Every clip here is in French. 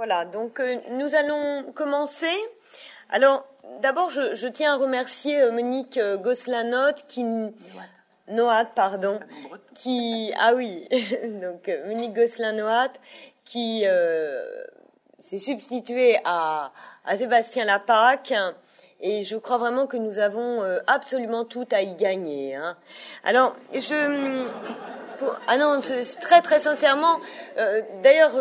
Voilà, donc euh, nous allons commencer. Alors, d'abord, je, tiens à remercier euh, Monique euh, Gosselin-Noat qui... Noat, pardon. Qui... Ah oui, donc Monique Gosselin-Noat qui s'est substituée à, à Sébastien Lapac. Et je crois vraiment que nous avons absolument tout à y gagner. Hein. Alors, je... Ah non, très très sincèrement. D'ailleurs,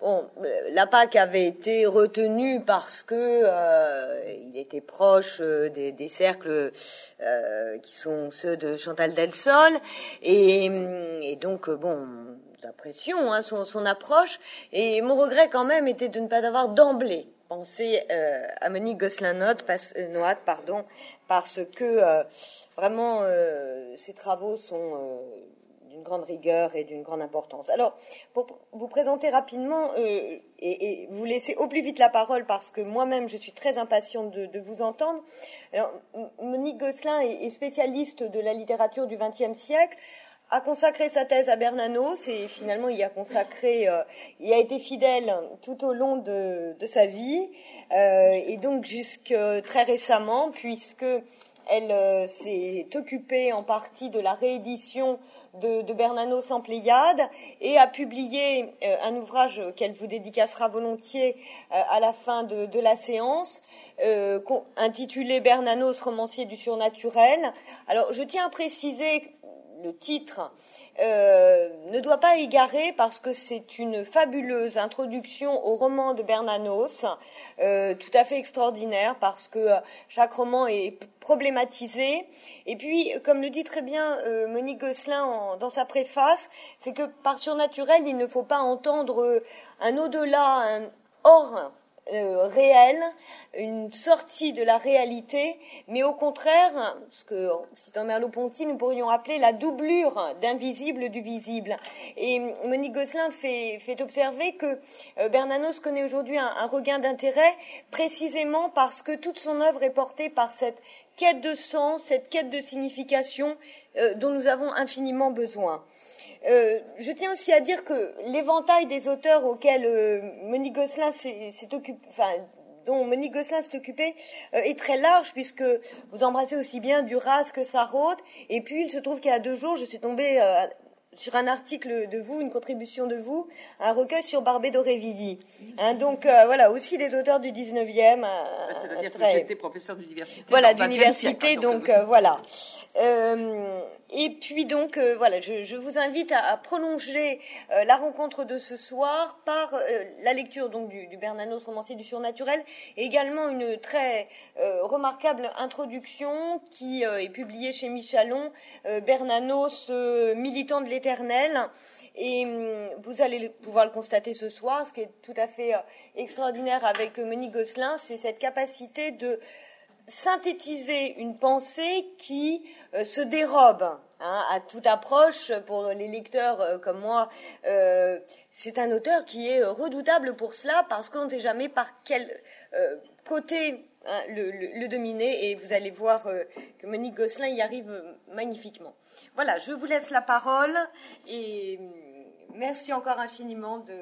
Bon, la PAC avait été retenue parce que euh, il était proche euh, des, des cercles euh, qui sont ceux de Chantal Delsol. Et, et donc bon d'impression hein, son, son, approche. Et mon regret quand même était de ne pas avoir d'emblée pensé à Monique Gosselin-Noat pardon parce que vraiment ces travaux sont d'une grande rigueur et d'une grande importance. Alors, pour vous présenter rapidement euh, et, vous laisser au plus vite la parole parce que moi-même je suis très impatiente de, vous entendre. Monique Gosselin est, spécialiste de la littérature du XXe siècle a consacré sa thèse à Bernanos et finalement il a consacré, euh, il a été fidèle tout au long de, sa vie euh, et donc jusque très récemment puisque elle s'est occupée en partie de la réédition de, de Bernanos en Pléiade et a publié euh, un ouvrage qu'elle vous dédicacera volontiers euh, à la fin de, la séance, euh, intitulé Bernanos, romancier du surnaturel. Alors, je tiens à préciser le titre euh, ne doit pas égarer parce que c'est une fabuleuse introduction au roman de Bernanos, euh, tout à fait extraordinaire parce que euh, chaque roman est problématisé. Et puis, comme le dit très bien Monique Gosselin dans sa préface, c'est que par surnaturel, il ne faut pas entendre un au-delà, un hors euh, réel, une sortie de la réalité, mais au contraire, ce que, citant Merleau-Ponty, nous pourrions appeler la doublure d'invisible du visible. Et Monique Gosselin fait, observer que euh, Bernanos connaît aujourd'hui un, un regain d'intérêt précisément parce que toute son œuvre est portée par cette quête de sens, cette quête de signification euh, dont nous avons infiniment besoin. Euh, je tiens aussi à dire que l'éventail des auteurs auxquels euh, Monique Gosselin s'est occupé, enfin, dont Monique Gosselin s'est occupée euh, est très large puisque vous embrassez aussi bien Duras que Sarraute. Et puis il se trouve qu'il y a deux jours, je suis tombée sur un article de vous, une contribution de vous, un recueil sur Barbé d'Aurevilly. Hein, donc voilà, aussi des auteurs du 19e. C'est-à-dire que j'étais professeur d'université. Voilà, d'université, donc voilà. Euh, et puis donc euh, voilà, je, je, vous invite à, à prolonger euh, la rencontre de ce soir par la lecture donc du, du, Bernanos romancier du surnaturel et également une très remarquable introduction qui est publiée chez Michalon, Bernanos militant de l'Éternel. Et hum, vous allez pouvoir le constater ce soir, ce qui est tout à fait extraordinaire avec Monique Gosselin, c'est cette capacité de synthétiser une pensée qui euh, se dérobe hein, à toute approche pour les lecteurs euh, comme moi. Euh, c'est un auteur qui est redoutable pour cela parce qu'on ne sait jamais par quel côté hein, le, dominer et vous allez voir que Monique Gosselin y arrive magnifiquement. Voilà, je vous laisse la parole et merci encore infiniment de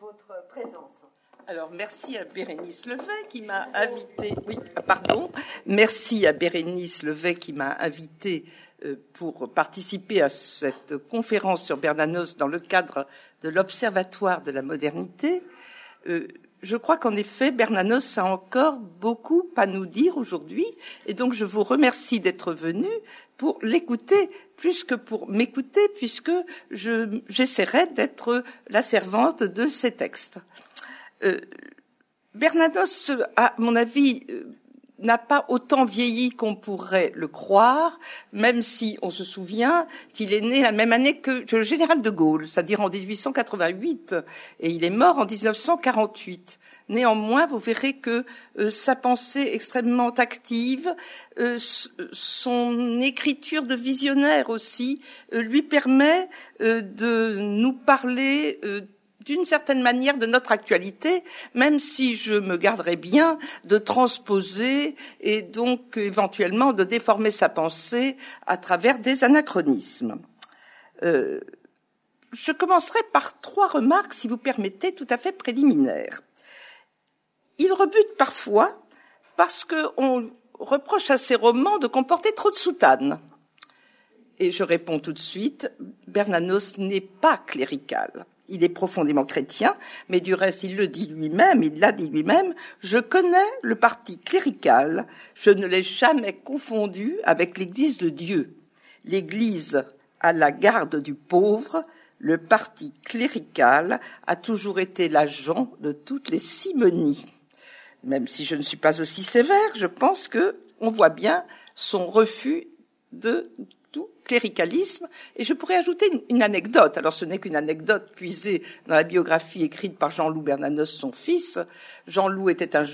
votre présence. Alors, merci à Bérénice Levet qui m'a invité. Oui, pardon. Merci à Bérénice Levet qui m'a invité euh, pour participer à cette conférence sur Bernanos dans le cadre de l'Observatoire de la modernité. Euh, je crois qu'en effet, Bernanos a encore beaucoup à nous dire aujourd'hui, et donc je vous remercie d'être venu pour l'écouter plus que pour m'écouter, puisque j'essaierai d'être la servante de ces textes. Euh, Bernados, à mon avis, euh, n'a pas autant vieilli qu'on pourrait le croire, même si on se souvient qu'il est né la même année que, le général de Gaulle, c'est-à-dire en 1888, et il est mort en 1948. Néanmoins, vous verrez que euh, sa pensée extrêmement active, son écriture de visionnaire aussi, lui permet de nous parler d'une certaine manière de notre actualité, même si je me garderais bien de transposer et donc éventuellement de déformer sa pensée à travers des anachronismes. Euh, je commencerai par trois remarques, si vous permettez, tout à fait préliminaires. Il rebute parfois parce qu'on reproche à ses romans de comporter trop de soutanes. Et je réponds tout de suite, Bernanos n'est pas clérical. Il est profondément chrétien, mais du reste, il le dit lui-même, il l'a dit lui-même, je connais le parti clérical, je ne l'ai jamais confondu avec l'Église de Dieu. L'Église à la garde du pauvre, le parti clérical a toujours été l'agent de toutes les simonies. Même si je ne suis pas aussi sévère, je pense que on voit bien son refus de cléricalisme. Et je pourrais ajouter une, anecdote. Alors ce n'est qu'une anecdote puisée dans la biographie écrite par Jean-Loup Bernanos, son fils. Jean-Loup était un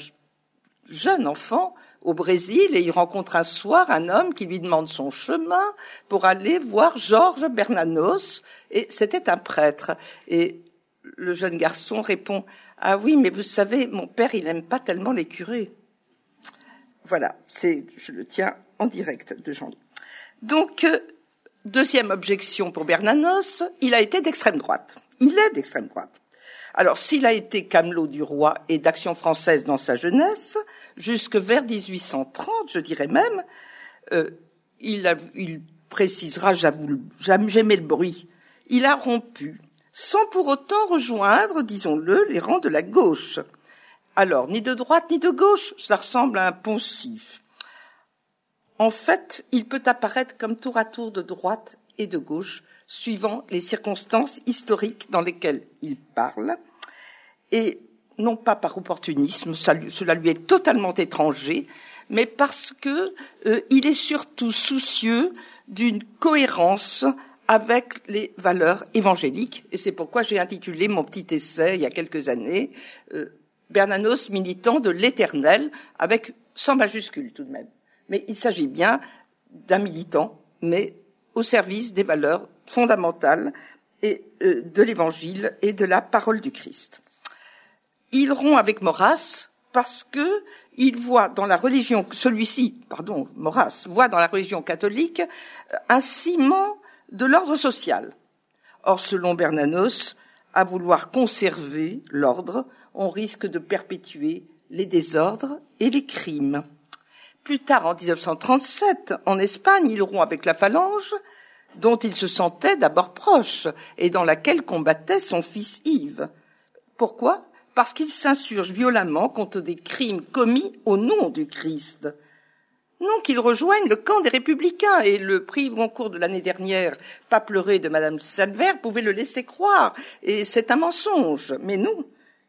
jeune enfant au Brésil et il rencontre un soir un homme qui lui demande son chemin pour aller voir Georges Bernanos et c'était un prêtre. Et le jeune garçon répond Ah oui, mais vous savez, mon père, il n'aime pas tellement les curés. Voilà, c'est, je le tiens en direct de Jean. Donc, euh, deuxième objection pour Bernanos, il a été d'extrême droite. Il est d'extrême droite. Alors, s'il a été camelot du roi et d'action française dans sa jeunesse, jusque vers 1830, je dirais même, euh, il, il précisera, j'aimais le bruit, il a rompu, sans pour autant rejoindre, disons-le, les rangs de la gauche. Alors, ni de droite ni de gauche, cela ressemble à un poncif. En fait, il peut apparaître comme tour à tour de droite et de gauche, suivant les circonstances historiques dans lesquelles il parle, et non pas par opportunisme, cela lui est totalement étranger, mais parce que euh, il est surtout soucieux d'une cohérence avec les valeurs évangéliques, et c'est pourquoi j'ai intitulé mon petit essai il y a quelques années euh, Bernanos militant de l'Éternel, avec sans majuscule tout de même. Mais il s'agit bien d'un militant, mais au service des valeurs fondamentales et euh, de l'Évangile et de la parole du Christ. Il rompt avec Maurras parce que il voit dans la religion, celui-ci, pardon, Maurras, voit dans la religion catholique euh, un ciment de l'ordre social. Or, selon Bernanos, à vouloir conserver l'ordre, on risque de perpétuer les désordres et les crimes. Plus tard, en 1937, en Espagne, il rompt avec la phalange, dont il se sentait d'abord proche et dans laquelle combattait son fils Yves. Pourquoi? Parce qu'il s'insurge violemment contre des crimes commis au nom du Christ. Non, qu'il rejoigne le camp des républicains et le prix Goncourt de l'année dernière, pas pleuré de Madame Salver, pouvait le laisser croire, et c'est un mensonge. Mais non,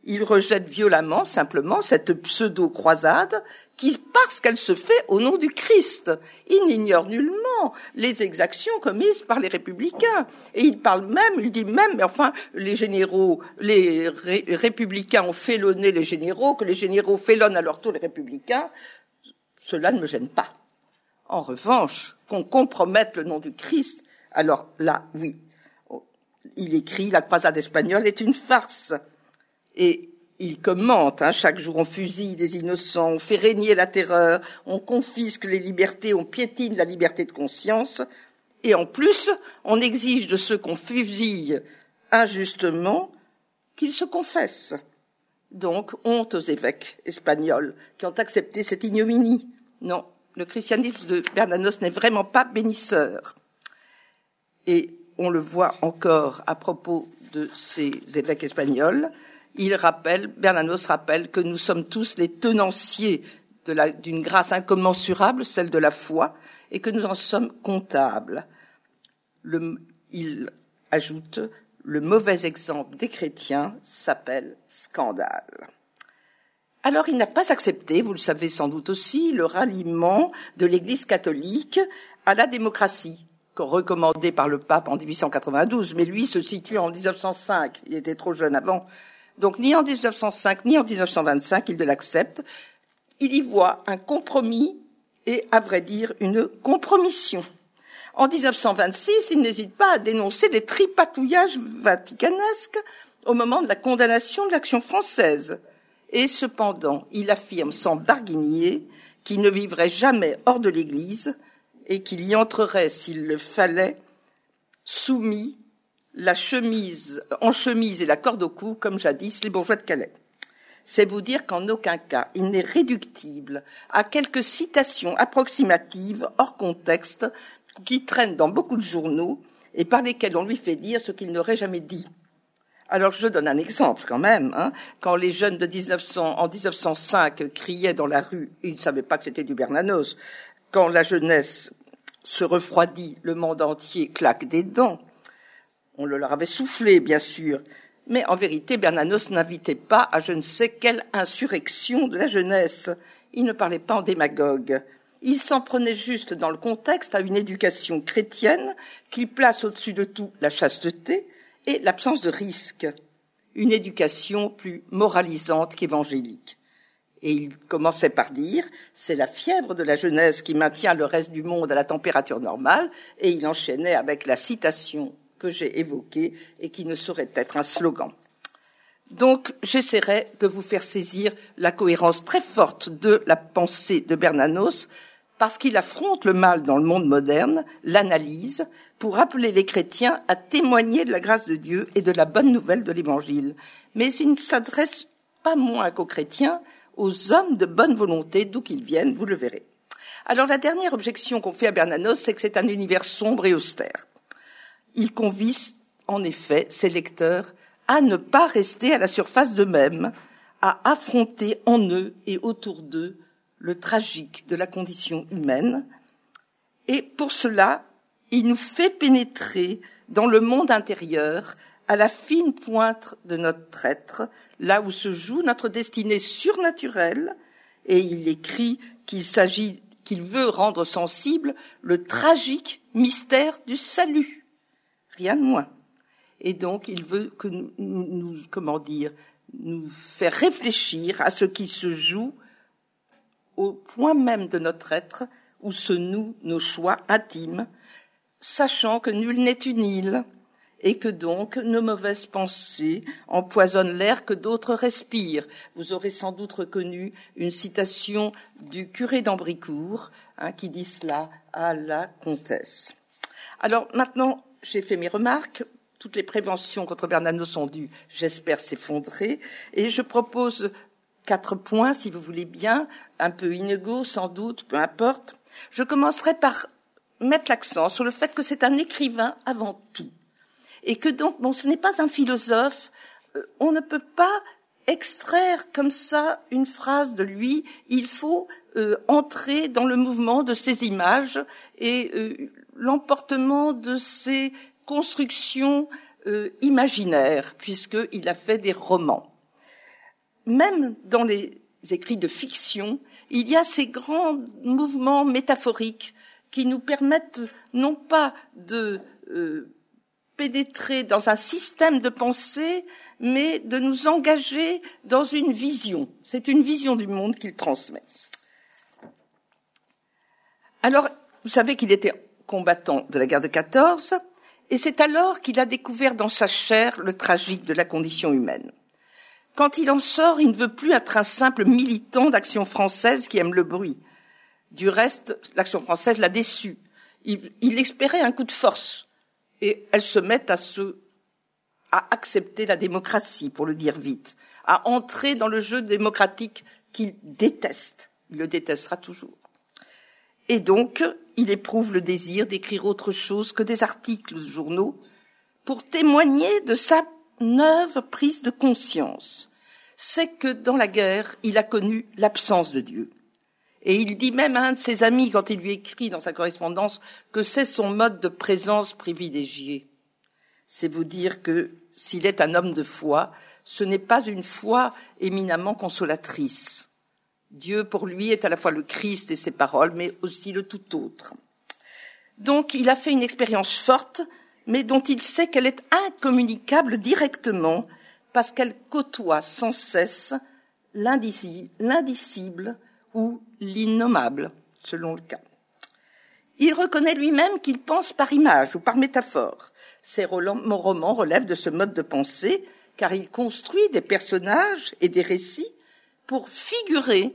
il rejette violemment simplement cette pseudo-croisade qui, parce qu'elle se fait au nom du Christ, il n'ignore nullement les exactions commises par les républicains. Et il parle même, il dit même, mais enfin, les généraux, les républicains ont félonné les généraux, que les généraux félonnent à leur tour les républicains. Cela ne me gêne pas. En revanche, qu'on compromette le nom du Christ, alors là, oui. Il écrit, la croisade espagnole est une farce et il commente, hein, chaque jour on fusille des innocents, on fait régner la terreur, on confisque les libertés, on piétine la liberté de conscience, et en plus, on exige de ceux qu'on fusille injustement qu'ils se confessent. Donc, honte aux évêques espagnols qui ont accepté cette ignominie. Non, le christianisme de Bernanos n'est vraiment pas bénisseur. Et on le voit encore à propos de ces évêques espagnols il rappelle, Bernanos rappelle que nous sommes tous les tenanciers d'une grâce incommensurable, celle de la foi, et que nous en sommes comptables. il ajoute, le mauvais exemple des chrétiens s'appelle scandale. Alors il n'a pas accepté, vous le savez sans doute aussi, le ralliement de l'Église catholique à la démocratie, recommandé par le pape en 1892, mais lui se situe en 1905, il était trop jeune avant, donc ni en 1905 ni en 1925 il ne l'accepte. Il y voit un compromis et, à vrai dire, une compromission. En 1926, il n'hésite pas à dénoncer les tripatouillages vaticanesques au moment de la condamnation de l'action française. Et cependant, il affirme sans barguigner qu'il ne vivrait jamais hors de l'Église et qu'il y entrerait, s'il le fallait, soumis la chemise, en chemise et la corde au cou, comme jadis les bourgeois de Calais. C'est vous dire qu'en aucun cas il n'est réductible à quelques citations approximatives hors contexte qui traînent dans beaucoup de journaux et par lesquelles on lui fait dire ce qu'il n'aurait jamais dit. Alors je donne un exemple quand même. Hein. Quand les jeunes de 1900, en 1905 criaient dans la rue, ils ne savaient pas que c'était du Bernanos. Quand la jeunesse se refroidit, le monde entier claque des dents. On le leur avait soufflé, bien sûr. Mais en vérité, Bernanos n'invitait pas à je ne sais quelle insurrection de la jeunesse. Il ne parlait pas en démagogue. Il s'en prenait juste dans le contexte à une éducation chrétienne qui place au-dessus de tout la chasteté et l'absence de risque. Une éducation plus moralisante qu'évangélique. Et il commençait par dire, c'est la fièvre de la jeunesse qui maintient le reste du monde à la température normale, et il enchaînait avec la citation que j'ai évoquée et qui ne saurait être un slogan. Donc, j'essaierai de vous faire saisir la cohérence très forte de la pensée de Bernanos, parce qu'il affronte le mal dans le monde moderne, l'analyse, pour appeler les chrétiens à témoigner de la grâce de Dieu et de la bonne nouvelle de l'Évangile. Mais il ne s'adresse pas moins qu'aux chrétiens, aux hommes de bonne volonté, d'où qu'ils viennent, vous le verrez. Alors la dernière objection qu'on fait à Bernanos, c'est que c'est un univers sombre et austère. Il convie, en effet, ses lecteurs à ne pas rester à la surface d'eux-mêmes, à affronter en eux et autour d'eux le tragique de la condition humaine. Et pour cela, il nous fait pénétrer dans le monde intérieur, à la fine pointe de notre être, là où se joue notre destinée surnaturelle, et il écrit qu'il s'agit, qu'il veut rendre sensible le tragique mystère du salut. Rien de moins. Et donc, il veut que nous, nous comment dire, nous faire réfléchir à ce qui se joue au point même de notre être où se nouent nos choix intimes, sachant que nul n'est une île et que donc nos mauvaises pensées empoisonnent l'air que d'autres respirent. Vous aurez sans doute reconnu une citation du curé d'Ambricourt hein, qui dit cela à la comtesse. Alors maintenant, j'ai fait mes remarques. Toutes les préventions contre Bernanos sont dues, j'espère, s'effondrer. Et je propose quatre points, si vous voulez bien, un peu inégaux sans doute, peu importe. Je commencerai par mettre l'accent sur le fait que c'est un écrivain avant tout. Et que donc, bon, ce n'est pas un philosophe, euh, on ne peut pas extraire comme ça une phrase de lui, il faut euh, entrer dans le mouvement de ses images et euh, l'emportement de ses constructions imaginaires, puisqu'il a fait des romans même dans les écrits de fiction, il y a ces grands mouvements métaphoriques qui nous permettent non pas de euh, pénétrer dans un système de pensée, mais de nous engager dans une vision. C'est une vision du monde qu'il transmet. Alors, vous savez qu'il était combattant de la guerre de 14, et c'est alors qu'il a découvert dans sa chair le tragique de la condition humaine. Quand il en sort, il ne veut plus être un simple militant d'action française qui aime le bruit. Du reste, l'action française l'a déçu. Il, espérait un coup de force. Et elle se met à se, à accepter la démocratie, pour le dire vite, à entrer dans le jeu démocratique qu'il déteste. Il le détestera toujours. Et donc, il éprouve le désir d'écrire autre chose que des articles de journaux pour témoigner de sa neuve prise de conscience, c'est que dans la guerre, il a connu l'absence de Dieu. Et il dit même à un de ses amis, quand il lui écrit dans sa correspondance, que c'est son mode de présence privilégié. C'est vous dire que s'il est un homme de foi, ce n'est pas une foi éminemment consolatrice. Dieu, pour lui, est à la fois le Christ et ses paroles, mais aussi le tout autre. Donc, il a fait une expérience forte mais dont il sait qu'elle est incommunicable directement parce qu'elle côtoie sans cesse l'indicible ou l'innommable, selon le cas. Il reconnaît lui-même qu'il pense par image ou par métaphore. Ses romans relèvent de ce mode de pensée car il construit des personnages et des récits pour figurer,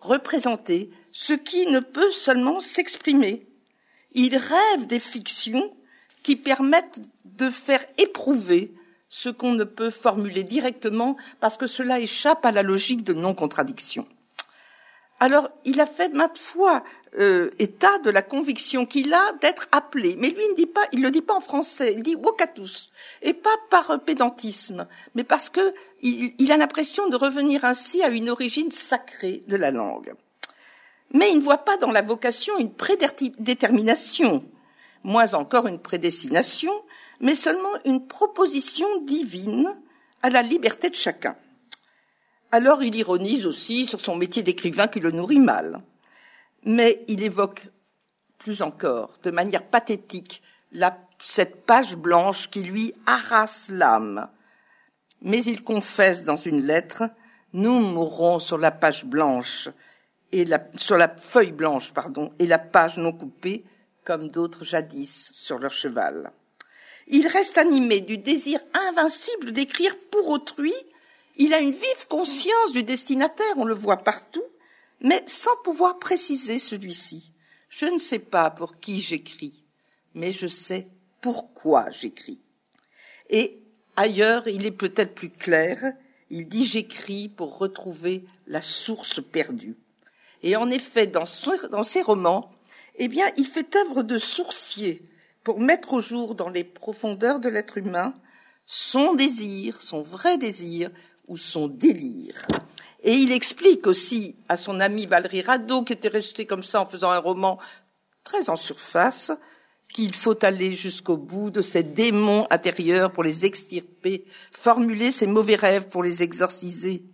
représenter ce qui ne peut seulement s'exprimer. Il rêve des fictions qui permettent de faire éprouver ce qu'on ne peut formuler directement parce que cela échappe à la logique de non-contradiction. Alors, il a fait maintes fois euh, état de la conviction qu'il a d'être appelé, mais lui, il ne dit pas, il le dit pas en français, il dit vocatus, et pas par pédantisme, mais parce que il a l'impression de revenir ainsi à une origine sacrée de la langue. Mais il ne voit pas dans la vocation une prédétermination, moins encore une prédestination, mais seulement une proposition divine à la liberté de chacun. Alors il ironise aussi sur son métier d'écrivain qui le nourrit mal. Mais il évoque plus encore, de manière pathétique, cette page blanche qui lui harasse l'âme. Mais il confesse dans une lettre, nous mourrons sur la page blanche et sur la feuille blanche, pardon, et la page non coupée, comme d'autres jadis sur leur cheval. Il reste animé du désir invincible d'écrire pour autrui. Il a une vive conscience du destinataire, on le voit partout, mais sans pouvoir préciser celui-ci. Je ne sais pas pour qui j'écris, mais je sais pourquoi j'écris. Et ailleurs, il est peut-être plus clair, il dit j'écris pour retrouver la source perdue. Et en effet, dans, ses romans, eh bien, il fait œuvre de sourcier pour mettre au jour dans les profondeurs de l'être humain son désir, son vrai désir ou son délire. Et il explique aussi à son ami Valérie Rado, qui était resté comme ça en faisant un roman très en surface, qu'il faut aller jusqu'au bout de ces démons intérieurs pour les extirper, formuler ces mauvais rêves pour les exorciser.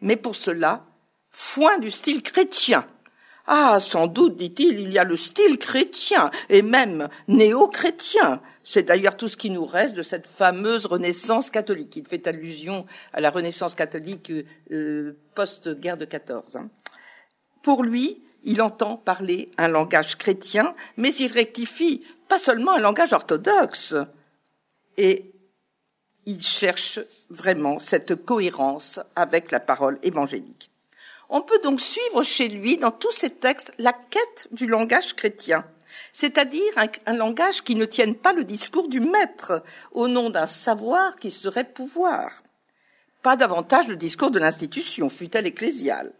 Mais pour cela, foin du style chrétien, ah, sans doute, dit-il, il y a le style chrétien et même néo-chrétien. C'est d'ailleurs tout ce qui nous reste de cette fameuse Renaissance catholique. Il fait allusion à la Renaissance catholique euh, post-guerre de 14. Hein. Pour lui, il entend parler un langage chrétien, mais il rectifie pas seulement un langage orthodoxe. Et il cherche vraiment cette cohérence avec la parole évangélique. On peut donc suivre chez lui, dans tous ses textes, la quête du langage chrétien, c'est-à-dire un, langage qui ne tienne pas le discours du maître au nom d'un savoir qui serait pouvoir. Pas davantage le discours de l'institution, fut-elle ecclésiale.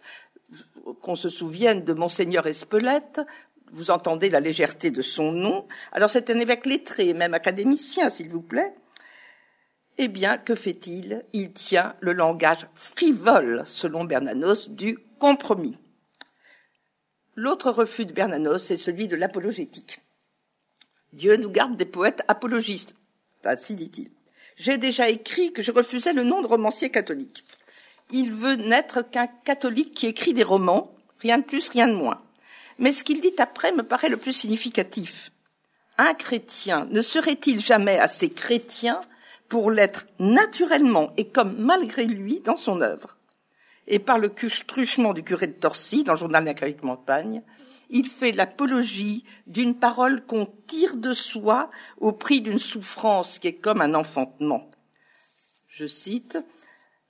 Qu'on se souvienne de Monseigneur Espelette, vous entendez la légèreté de son nom. Alors c'est un évêque lettré, même académicien, s'il vous plaît. Eh bien, que fait-il? Il tient le langage frivole, selon Bernanos, du compromis. L'autre refus de Bernanos est celui de l'apologétique. Dieu nous garde des poètes apologistes. Ainsi dit-il. J'ai déjà écrit que je refusais le nom de romancier catholique. Il veut n'être qu'un catholique qui écrit des romans, rien de plus, rien de moins. Mais ce qu'il dit après me paraît le plus significatif. Un chrétien ne serait-il jamais assez chrétien pour l'être naturellement et comme malgré lui dans son œuvre? Et par le truchement du curé de Torcy, dans le journal d'Incarite Montagne, il fait l'apologie d'une parole qu'on tire de soi au prix d'une souffrance qui est comme un enfantement. Je cite,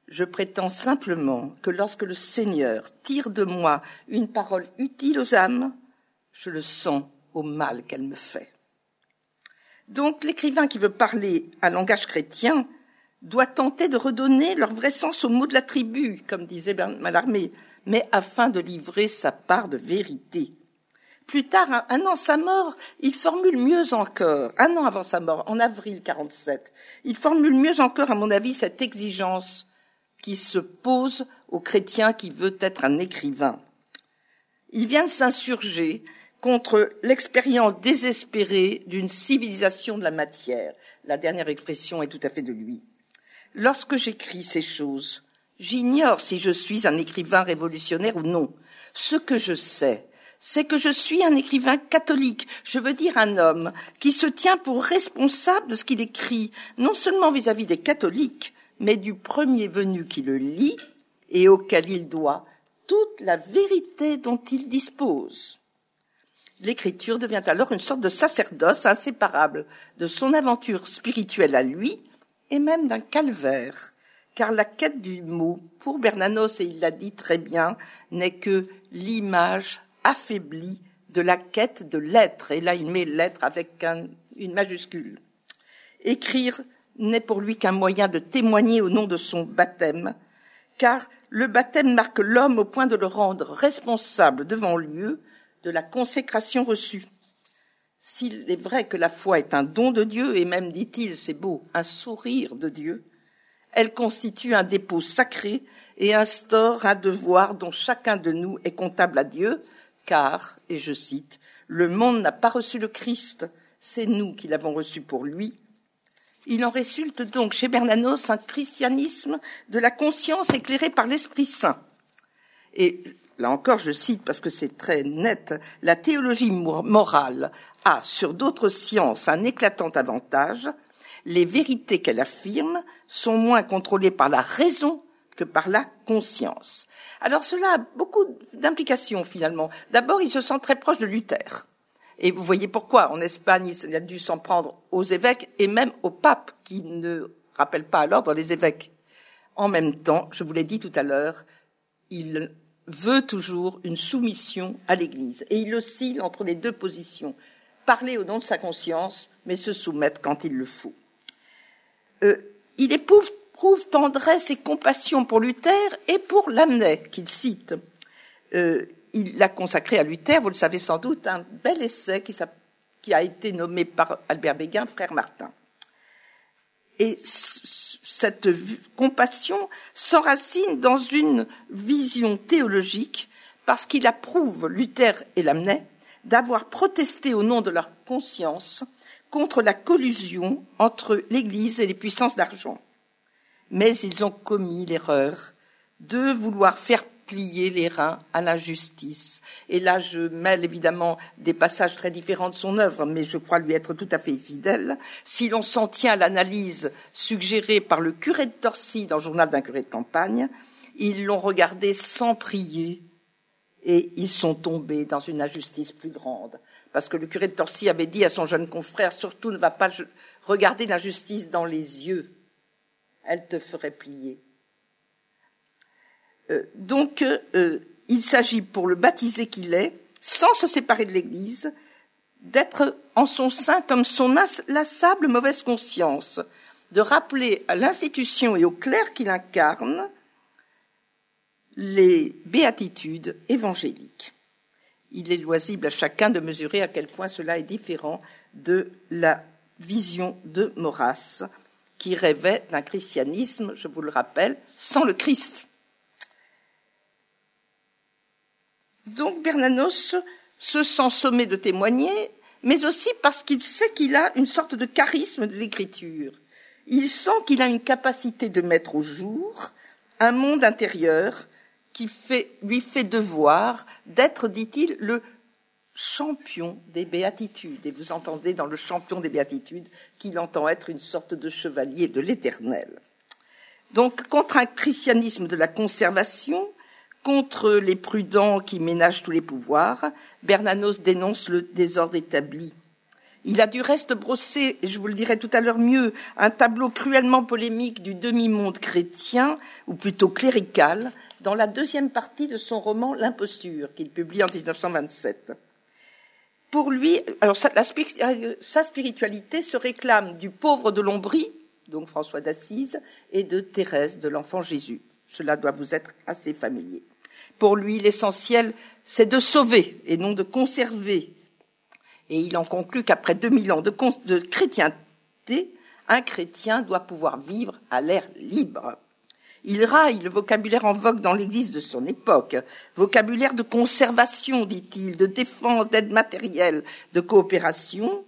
Je prétends simplement que lorsque le Seigneur tire de moi une parole utile aux âmes, je le sens au mal qu'elle me fait. Donc l'écrivain qui veut parler un langage chrétien doit tenter de redonner leur vrai sens aux mots de la tribu, comme disait Mallarmé, mais afin de livrer sa part de vérité. Plus tard, un an sa mort, il formule mieux encore, un an avant sa mort, en avril 47, il formule mieux encore, à mon avis, cette exigence qui se pose au chrétien qui veut être un écrivain. Il vient de s'insurger contre l'expérience désespérée d'une civilisation de la matière. La dernière expression est tout à fait de lui. Lorsque j'écris ces choses, j'ignore si je suis un écrivain révolutionnaire ou non. Ce que je sais, c'est que je suis un écrivain catholique, je veux dire un homme qui se tient pour responsable de ce qu'il écrit, non seulement vis-à-vis des catholiques, mais du premier venu qui le lit et auquel il doit toute la vérité dont il dispose l'écriture devient alors une sorte de sacerdoce inséparable de son aventure spirituelle à lui et même d'un calvaire, car la quête du mot, pour Bernanos, et il l'a dit très bien, n'est que l'image affaiblie de la quête de l'être. Et là, il met l'être avec une majuscule. Écrire n'est pour lui qu'un moyen de témoigner au nom de son baptême, car le baptême marque l'homme au point de le rendre responsable devant Dieu de la consécration reçue. S'il est vrai que la foi est un don de Dieu, et même, dit-il, c'est beau, un sourire de Dieu, elle constitue un dépôt sacré et instaure un devoir dont chacun de nous est comptable à Dieu, car, et je cite, le monde n'a pas reçu le Christ, c'est nous qui l'avons reçu pour lui. Il en résulte donc chez Bernanos un christianisme de la conscience éclairée par l'Esprit Saint. Là encore, je cite parce que c'est très net, la théologie morale a sur d'autres sciences un éclatant avantage. Les vérités qu'elle affirme sont moins contrôlées par la raison que par la conscience. Alors cela a beaucoup d'implications finalement. D'abord, il se sent très proche de Luther. Et vous voyez pourquoi. En Espagne, il a dû s'en prendre aux évêques et même au pape, qui ne rappelle pas à l'ordre les évêques. En même temps, je vous l'ai dit tout à l'heure, il veut toujours une soumission à l'Église. Et il oscille entre les deux positions. Parler au nom de sa conscience, mais se soumettre quand il le faut. Euh, il éprouve, tendresse et compassion pour Luther et pour Lamennais, qu'il cite. Euh, il l'a consacré à Luther, vous le savez sans doute, un bel essai qui, a été nommé par Albert Béguin, frère Martin. Et cette compassion s'enracine dans une vision théologique parce qu'il approuve Luther et Lamennais d'avoir protesté au nom de leur conscience contre la collusion entre l'Église et les puissances d'argent. Mais ils ont commis l'erreur de vouloir faire plier les reins à l'injustice. Et là, je mêle évidemment des passages très différents de son œuvre, mais je crois lui être tout à fait fidèle. Si l'on s'en tient à l'analyse suggérée par le curé de Torcy dans le journal d'un curé de campagne, ils l'ont regardé sans prier et ils sont tombés dans une injustice plus grande. Parce que le curé de Torcy avait dit à son jeune confrère, surtout ne va pas regarder l'injustice dans les yeux, elle te ferait plier. Euh, donc, euh, il s'agit pour le baptisé qu'il est, sans se séparer de l'Église, d'être en son sein comme son inlassable mauvaise conscience, de rappeler à l'institution et au clerc qu'il incarne les béatitudes évangéliques. Il est loisible à chacun de mesurer à quel point cela est différent de la vision de Maurras, qui rêvait d'un christianisme, je vous le rappelle, sans le Christ. Donc Bernanos se sent sommé de témoigner, mais aussi parce qu'il sait qu'il a une sorte de charisme de l'écriture. Il sent qu'il a une capacité de mettre au jour un monde intérieur qui lui fait devoir d'être, dit-il, le champion des béatitudes. Et vous entendez dans le champion des béatitudes qu'il entend être une sorte de chevalier de l'éternel. Donc, contre un christianisme de la conservation, Contre les prudents qui ménagent tous les pouvoirs, Bernanos dénonce le désordre établi. Il a du reste brossé, et je vous le dirai tout à l'heure mieux, un tableau cruellement polémique du demi-monde chrétien, ou plutôt clérical, dans la deuxième partie de son roman L'imposture, qu'il publie en 1927. Pour lui, alors sa, sa spiritualité se réclame du pauvre de Lombry, donc François d'Assise, et de Thérèse de l'Enfant Jésus. Cela doit vous être assez familier. Pour lui, l'essentiel, c'est de sauver et non de conserver. Et il en conclut qu'après 2000 ans de, chrétienté, un chrétien doit pouvoir vivre à l'air libre. Il raille le vocabulaire en vogue dans l'Église de son époque, vocabulaire de conservation, dit-il, de défense, d'aide matérielle, de coopération,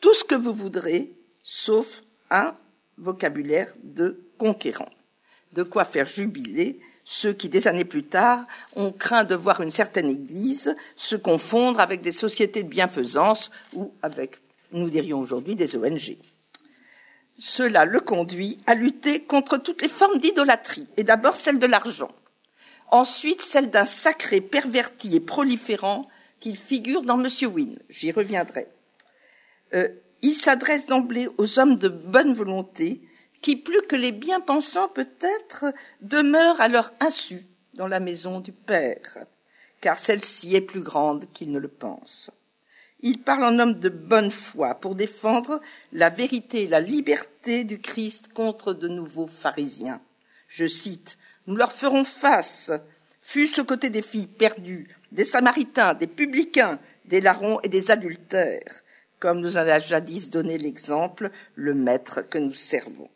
tout ce que vous voudrez, sauf un vocabulaire de conquérant. De quoi faire jubiler ceux qui, des années plus tard, ont craint de voir une certaine Église se confondre avec des sociétés de bienfaisance ou avec, nous dirions aujourd'hui, des ONG. Cela le conduit à lutter contre toutes les formes d'idolâtrie, et d'abord celle de l'argent, ensuite celle d'un sacré perverti et proliférant qu'il figure dans Monsieur Wynne. J'y reviendrai. Euh, il s'adresse d'emblée aux hommes de bonne volonté qui, plus que les bien-pensants peut-être, demeurent à leur insu dans la maison du Père, car celle-ci est plus grande qu'ils ne le pensent. Il parle en homme de bonne foi pour défendre la vérité et la liberté du Christ contre de nouveaux pharisiens. Je cite, Nous leur ferons face, fût-ce côté des filles perdues, des Samaritains, des publicains, des larrons et des adultères, comme nous en a jadis donné l'exemple le maître que nous servons.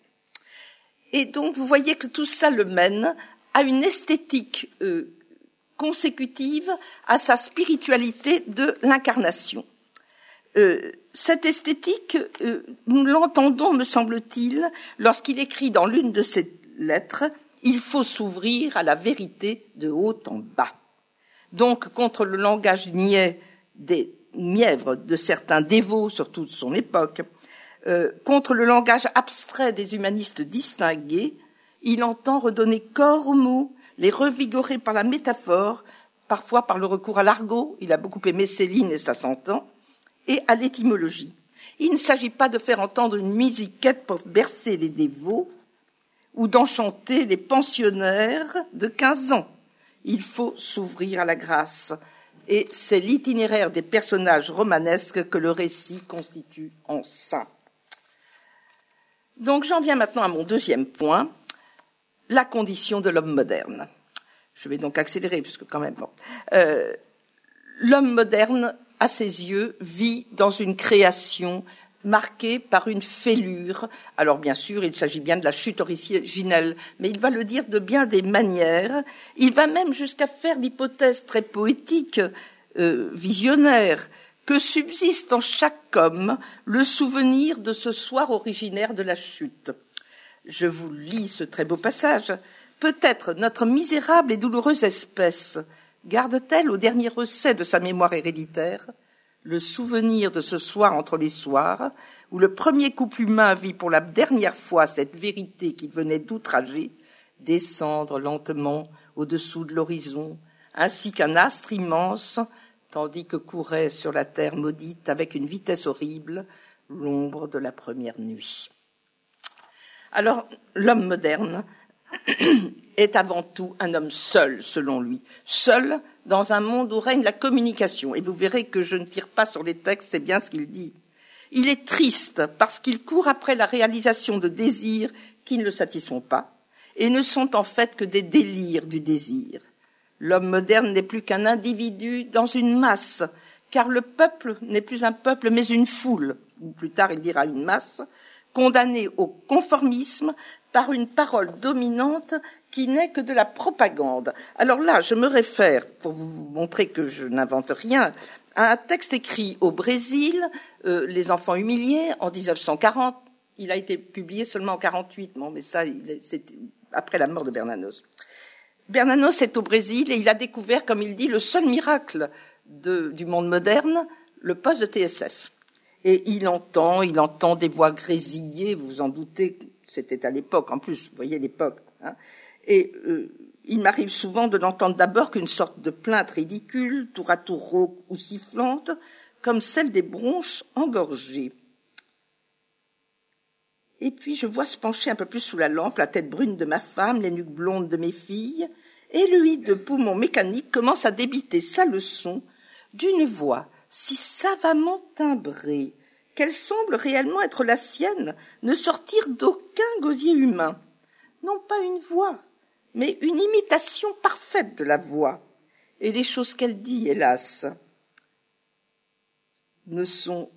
Et donc, vous voyez que tout ça le mène à une esthétique euh, consécutive à sa spiritualité de l'incarnation. Euh, cette esthétique, euh, nous l'entendons, me semble-t-il, lorsqu'il écrit dans l'une de ses lettres Il faut s'ouvrir à la vérité de haut en bas. Donc, contre le langage niais des mièvres de certains dévots, surtout de son époque, euh, contre le langage abstrait des humanistes distingués, il entend redonner corps aux mots, les revigorer par la métaphore, parfois par le recours à l'argot, il a beaucoup aimé Céline et ça s'entend, et à l'étymologie. Il ne s'agit pas de faire entendre une musiquette pour bercer les dévots ou d'enchanter les pensionnaires de 15 ans. Il faut s'ouvrir à la grâce. Et c'est l'itinéraire des personnages romanesques que le récit constitue en sein. Donc j'en viens maintenant à mon deuxième point, la condition de l'homme moderne. Je vais donc accélérer, puisque quand même. Euh, l'homme moderne à ses yeux, vit dans une création marquée par une fêlure. Alors bien sûr, il s'agit bien de la chute originelle, mais il va le dire de bien des manières. Il va même jusqu'à faire l'hypothèse très poétique, euh, visionnaire, que subsiste en chaque homme le souvenir de ce soir originaire de la chute. Je vous lis ce très beau passage. Peut-être notre misérable et douloureuse espèce garde-t-elle au dernier recet de sa mémoire héréditaire le souvenir de ce soir entre les soirs, où le premier couple humain vit pour la dernière fois cette vérité qu'il venait d'outrager descendre lentement au-dessous de l'horizon, ainsi qu'un astre immense, tandis que courait sur la terre maudite avec une vitesse horrible l'ombre de la première nuit. Alors, l'homme moderne est avant tout un homme seul, selon lui, seul dans un monde où règne la communication. Et vous verrez que je ne tire pas sur les textes, c'est bien ce qu'il dit. Il est triste parce qu'il court après la réalisation de désirs qui ne le satisfont pas et ne sont en fait que des délires du désir. L'homme moderne n'est plus qu'un individu dans une masse, car le peuple n'est plus un peuple mais une foule, ou plus tard il dira une masse, condamné au conformisme par une parole dominante qui n'est que de la propagande. Alors là, je me réfère, pour vous montrer que je n'invente rien, à un texte écrit au Brésil, euh, Les enfants humiliés, en 1940. Il a été publié seulement en 48, bon, mais ça, c'est après la mort de Bernanos. Bernanos est au Brésil et il a découvert, comme il dit, le seul miracle du monde moderne, le poste de TSF. Et il entend, il entend des voix grésillées, vous vous en doutez, c'était à l'époque, en plus, vous voyez l'époque. Hein. Et euh, il m'arrive souvent de n'entendre d'abord qu'une sorte de plainte ridicule, tour à tour rauque ou sifflante, comme celle des bronches engorgées. Et puis je vois se pencher un peu plus sous la lampe la tête brune de ma femme, les nuques blondes de mes filles, et lui de poumon mécanique commence à débiter sa leçon d'une voix si savamment timbrée qu'elle semble réellement être la sienne, ne sortir d'aucun gosier humain. Non pas une voix, mais une imitation parfaite de la voix. Et les choses qu'elle dit, hélas, ne sont,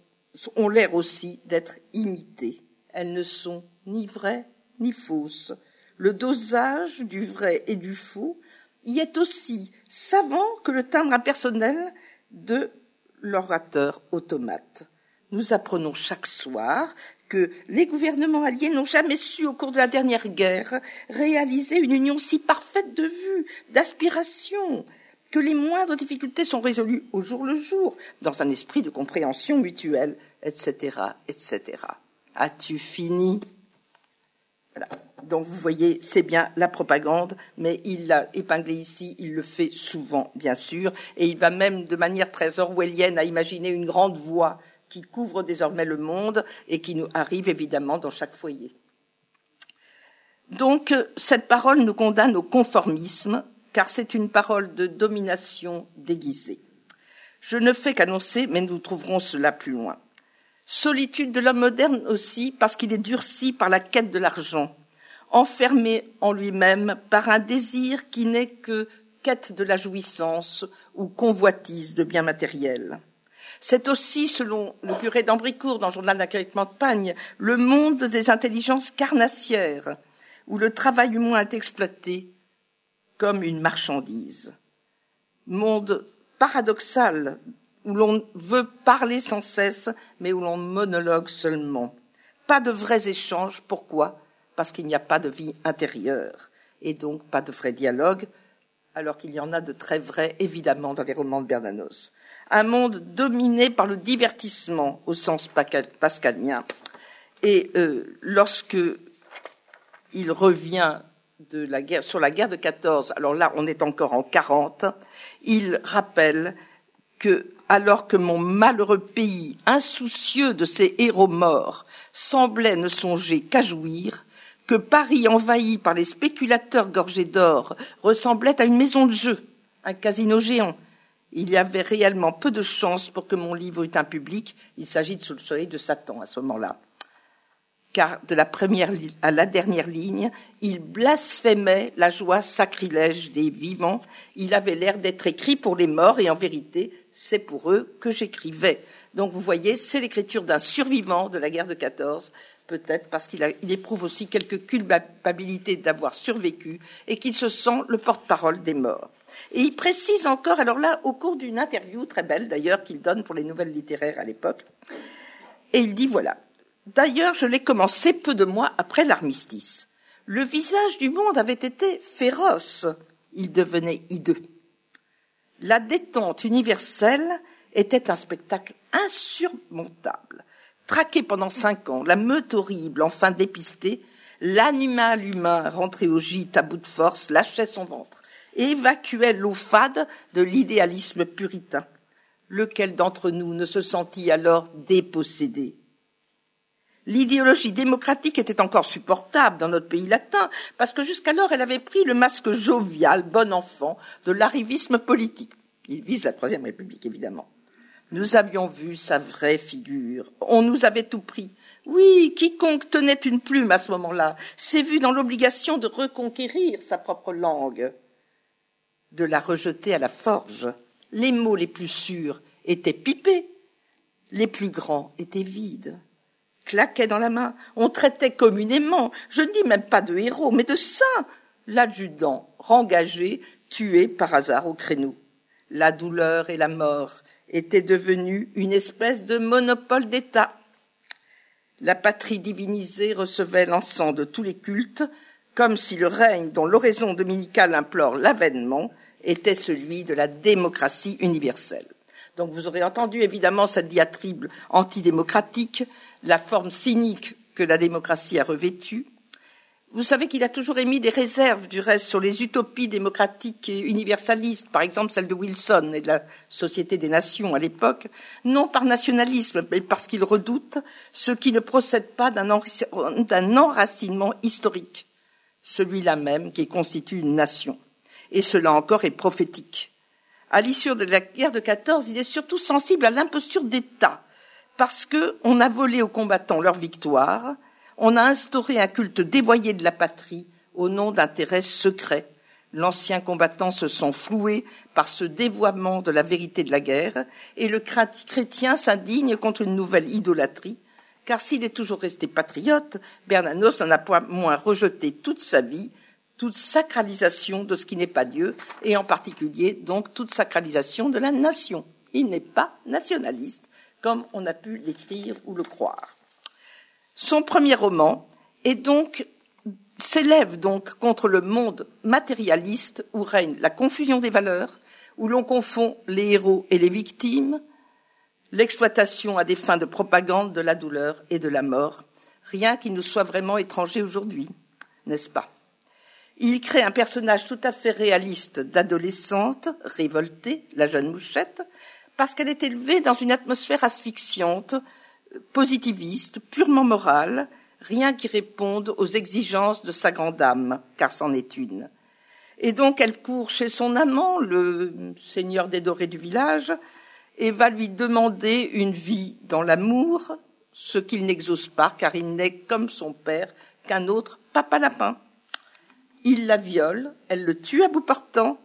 ont l'air aussi d'être imitées. Elles ne sont ni vraies ni fausses. Le dosage du vrai et du faux y est aussi savant que le timbre impersonnel de l'orateur automate. Nous apprenons chaque soir que les gouvernements alliés n'ont jamais su, au cours de la dernière guerre, réaliser une union si parfaite de vues, d'aspirations, que les moindres difficultés sont résolues au jour le jour, dans un esprit de compréhension mutuelle, etc., etc. As-tu fini? Voilà. Donc vous voyez, c'est bien la propagande, mais il l'a épinglé ici, il le fait souvent, bien sûr, et il va même de manière très orwellienne à imaginer une grande voix qui couvre désormais le monde et qui nous arrive évidemment dans chaque foyer. Donc cette parole nous condamne au conformisme, car c'est une parole de domination déguisée. Je ne fais qu'annoncer, mais nous trouverons cela plus loin. Solitude de l'homme moderne aussi, parce qu'il est durci par la quête de l'argent, enfermé en lui-même par un désir qui n'est que quête de la jouissance ou convoitise de biens matériels. C'est aussi, selon le curé d'Ambricourt dans le journal d'accueillement de Pagne, le monde des intelligences carnassières, où le travail humain est exploité comme une marchandise. Monde paradoxal où l'on veut parler sans cesse, mais où l'on monologue seulement. Pas de vrais échanges. Pourquoi? Parce qu'il n'y a pas de vie intérieure et donc pas de vrai dialogue, alors qu'il y en a de très vrais, évidemment, dans les romans de Bernanos. Un monde dominé par le divertissement au sens pascalien. Et euh, lorsque il revient de la guerre, sur la guerre de 14, alors là, on est encore en 40, il rappelle que, alors que mon malheureux pays, insoucieux de ses héros morts, semblait ne songer qu'à jouir, que Paris, envahi par les spéculateurs gorgés d'or, ressemblait à une maison de jeu, un casino géant. Il y avait réellement peu de chances pour que mon livre eût un public. Il s'agit de Sous le soleil de Satan à ce moment-là. Car de la première à la dernière ligne, il blasphémait la joie sacrilège des vivants. Il avait l'air d'être écrit pour les morts et en vérité, c'est pour eux que j'écrivais. Donc vous voyez, c'est l'écriture d'un survivant de la guerre de 14 peut-être parce qu'il éprouve aussi quelques culpabilités d'avoir survécu et qu'il se sent le porte-parole des morts. Et il précise encore, alors là, au cours d'une interview très belle d'ailleurs qu'il donne pour les nouvelles littéraires à l'époque, et il dit voilà. D'ailleurs, je l'ai commencé peu de mois après l'armistice. Le visage du monde avait été féroce. Il devenait hideux. La détente universelle était un spectacle insurmontable traqué pendant cinq ans, la meute horrible, enfin dépistée, l'animal humain rentré au gîte à bout de force lâchait son ventre et évacuait l'eau fade de l'idéalisme puritain. Lequel d'entre nous ne se sentit alors dépossédé? L'idéologie démocratique était encore supportable dans notre pays latin, parce que jusqu'alors elle avait pris le masque jovial, bon enfant, de l'arrivisme politique. Il vise la Troisième République, évidemment. Nous avions vu sa vraie figure. On nous avait tout pris. Oui, quiconque tenait une plume à ce moment-là s'est vu dans l'obligation de reconquérir sa propre langue, de la rejeter à la forge. Les mots les plus sûrs étaient pipés, les plus grands étaient vides, claquaient dans la main. On traitait communément, je ne dis même pas de héros, mais de saints, l'adjudant rengagé, tué par hasard au créneau. La douleur et la mort était devenue une espèce de monopole d'État. La patrie divinisée recevait l'encens de tous les cultes, comme si le règne dont l'oraison dominicale implore l'avènement était celui de la démocratie universelle. Donc vous aurez entendu évidemment cette diatribe antidémocratique, la forme cynique que la démocratie a revêtue, vous savez qu'il a toujours émis des réserves, du reste, sur les utopies démocratiques et universalistes, par exemple celle de Wilson et de la Société des Nations à l'époque, non par nationalisme, mais parce qu'il redoute ce qui ne procède pas d'un enracinement historique, celui-là même qui constitue une nation. Et cela encore est prophétique. À l'issue de la guerre de 14, il est surtout sensible à l'imposture d'État, parce qu'on a volé aux combattants leur victoire, on a instauré un culte dévoyé de la patrie au nom d'intérêts secrets. L'ancien combattant se sent floué par ce dévoiement de la vérité de la guerre, et le chrétien s'indigne contre une nouvelle idolâtrie, car s'il est toujours resté patriote, Bernanos en a point moins rejeté toute sa vie, toute sacralisation de ce qui n'est pas Dieu, et en particulier donc toute sacralisation de la nation. Il n'est pas nationaliste, comme on a pu l'écrire ou le croire. Son premier roman est donc s'élève donc contre le monde matérialiste où règne la confusion des valeurs, où l'on confond les héros et les victimes, l'exploitation à des fins de propagande de la douleur et de la mort, rien qui nous soit vraiment étranger aujourd'hui, n'est-ce pas? Il crée un personnage tout à fait réaliste d'adolescente, révoltée, la jeune mouchette, parce qu'elle est élevée dans une atmosphère asphyxiante positiviste, purement morale, rien qui réponde aux exigences de sa grande âme, car c'en est une. Et donc elle court chez son amant, le seigneur des dorés du village, et va lui demander une vie dans l'amour, ce qu'il n'exauce pas, car il n'est comme son père qu'un autre papa lapin. Il la viole, elle le tue à bout portant,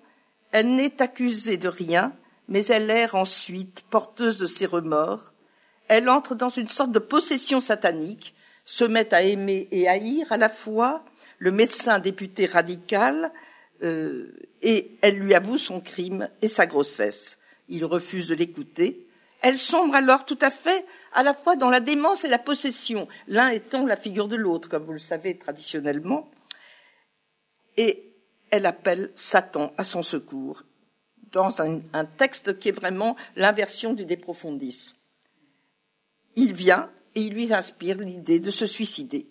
elle n'est accusée de rien, mais elle erre ensuite, porteuse de ses remords. Elle entre dans une sorte de possession satanique, se met à aimer et haïr à la fois le médecin député radical, euh, et elle lui avoue son crime et sa grossesse. Il refuse de l'écouter. Elle sombre alors tout à fait à la fois dans la démence et la possession, l'un étant la figure de l'autre, comme vous le savez traditionnellement. Et elle appelle Satan à son secours dans un, texte qui est vraiment l'inversion du De Profundis. Il vient et il lui inspire l'idée de se suicider.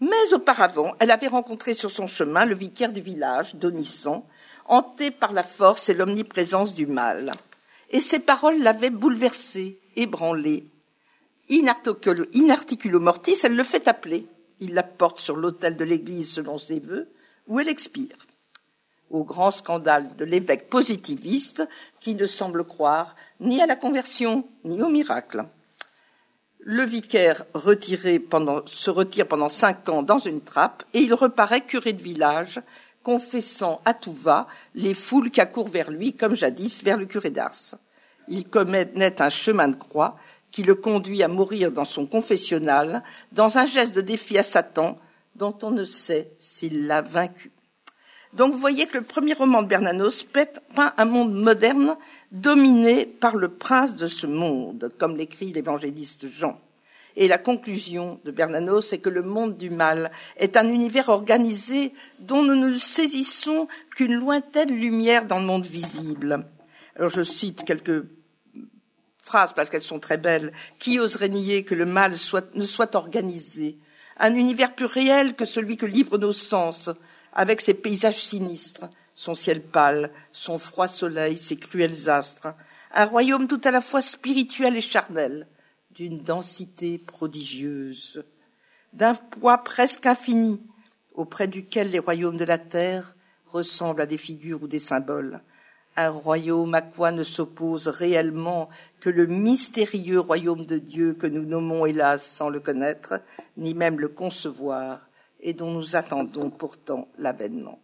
Mais auparavant, elle avait rencontré sur son chemin le vicaire du village, Donisson, hanté par la force et l'omniprésence du mal. Et ses paroles l'avaient bouleversée, ébranlée. Inarticulo mortis, elle le fait appeler. Il la porte sur l'autel de l'église selon ses vœux, où elle expire. Au grand scandale de l'évêque positiviste qui ne semble croire ni à la conversion ni au miracle. Le vicaire se retire pendant cinq ans dans une trappe et il reparaît curé de village, confessant à tout va les foules qui accourent vers lui, comme jadis vers le curé d'Ars. Il commet un chemin de croix qui le conduit à mourir dans son confessionnal, dans un geste de défi à Satan, dont on ne sait s'il l'a vaincu. Donc vous voyez que le premier roman de Bernanos peint un monde moderne dominé par le prince de ce monde, comme l'écrit l'évangéliste Jean. Et la conclusion de Bernanos, c'est que le monde du mal est un univers organisé dont nous ne saisissons qu'une lointaine lumière dans le monde visible. Alors je cite quelques phrases parce qu'elles sont très belles. Qui oserait nier que le mal ne soit organisé? Un univers plus réel que celui que livrent nos sens, avec ses paysages sinistres, son ciel pâle, son froid soleil, ses cruels astres, un royaume tout à la fois spirituel et charnel, d'une densité prodigieuse, d'un poids presque infini, auprès duquel les royaumes de la terre ressemblent à des figures ou des symboles, un royaume à quoi ne s'oppose réellement que le mystérieux royaume de Dieu que nous nommons hélas sans le connaître, ni même le concevoir, et dont nous attendons pourtant l'avènement.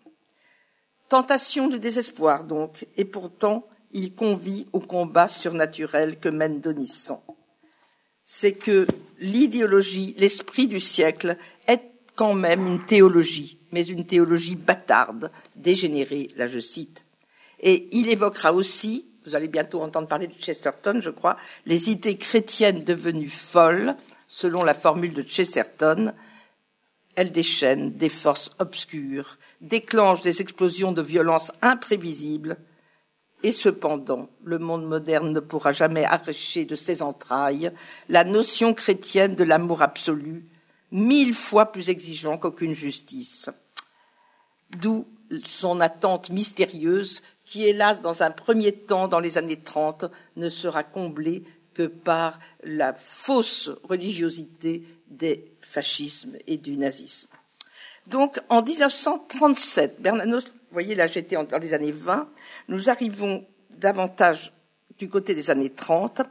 Tentation de désespoir donc, et pourtant il convie au combat surnaturel que mène Donisson. C'est que l'idéologie, l'esprit du siècle, est quand même une théologie, mais une théologie bâtarde, dégénérée, là je cite. Et il évoquera aussi, vous allez bientôt entendre parler de Chesterton, je crois, les idées chrétiennes devenues folles, selon la formule de Chesterton, elle déchaîne des forces obscures, déclenche des explosions de violence imprévisibles, et cependant, le monde moderne ne pourra jamais arracher de ses entrailles la notion chrétienne de l'amour absolu, mille fois plus exigeant qu'aucune justice. D'où son attente mystérieuse qui, hélas, dans un premier temps, dans les années 30, ne sera comblée que par la fausse religiosité des fascismes et du nazisme. Donc, en 1937, Bernanos, vous voyez, là, j'étais dans les années 20, nous arrivons davantage du côté des années 30,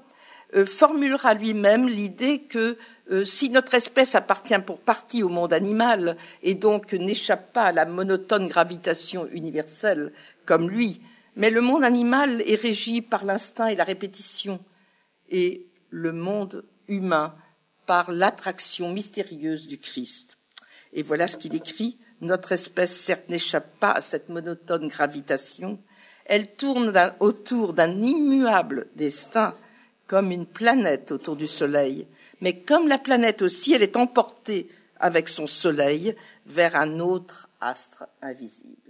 euh, formulera lui-même l'idée que euh, si notre espèce appartient pour partie au monde animal et donc n'échappe pas à la monotone gravitation universelle comme lui, mais le monde animal est régi par l'instinct et la répétition, et le monde humain par l'attraction mystérieuse du Christ. Et voilà ce qu'il écrit. Notre espèce, certes, n'échappe pas à cette monotone gravitation. Elle tourne autour d'un immuable destin, comme une planète autour du Soleil. Mais comme la planète aussi, elle est emportée avec son Soleil vers un autre astre invisible.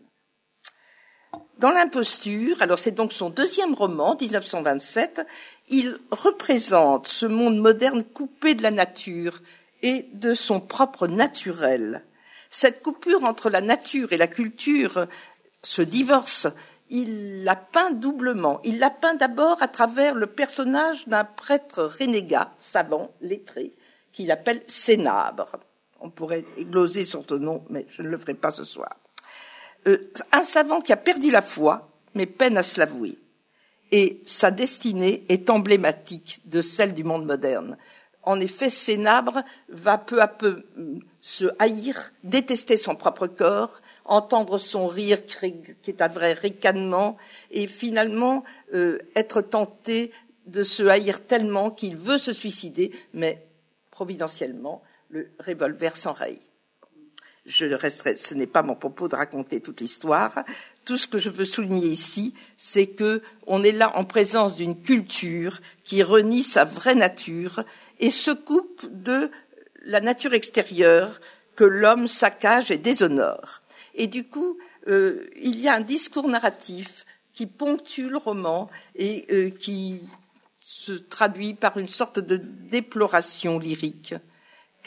Dans l'imposture, alors c'est donc son deuxième roman, 1927, il représente ce monde moderne coupé de la nature et de son propre naturel. Cette coupure entre la nature et la culture, ce divorce, il l'a peint doublement. Il l'a peint d'abord à travers le personnage d'un prêtre renégat, savant, lettré, qu'il appelle Sénabre. On pourrait gloser sur ton nom, mais je ne le ferai pas ce soir. Euh, un savant qui a perdu la foi, mais peine à se l'avouer. et sa destinée est emblématique de celle du monde moderne. En effet, Sénabre va peu à peu mm, se haïr, détester son propre corps, entendre son rire qui est un vrai ricanement, et finalement euh, être tenté de se haïr tellement qu'il veut se suicider, mais providentiellement, le revolver s'enraye je resterai, ce n'est pas mon propos de raconter toute l'histoire. Tout ce que je veux souligner ici, c'est que on est là en présence d'une culture qui renie sa vraie nature et se coupe de la nature extérieure que l'homme saccage et déshonore. Et du coup, euh, il y a un discours narratif qui ponctue le roman et euh, qui se traduit par une sorte de déploration lyrique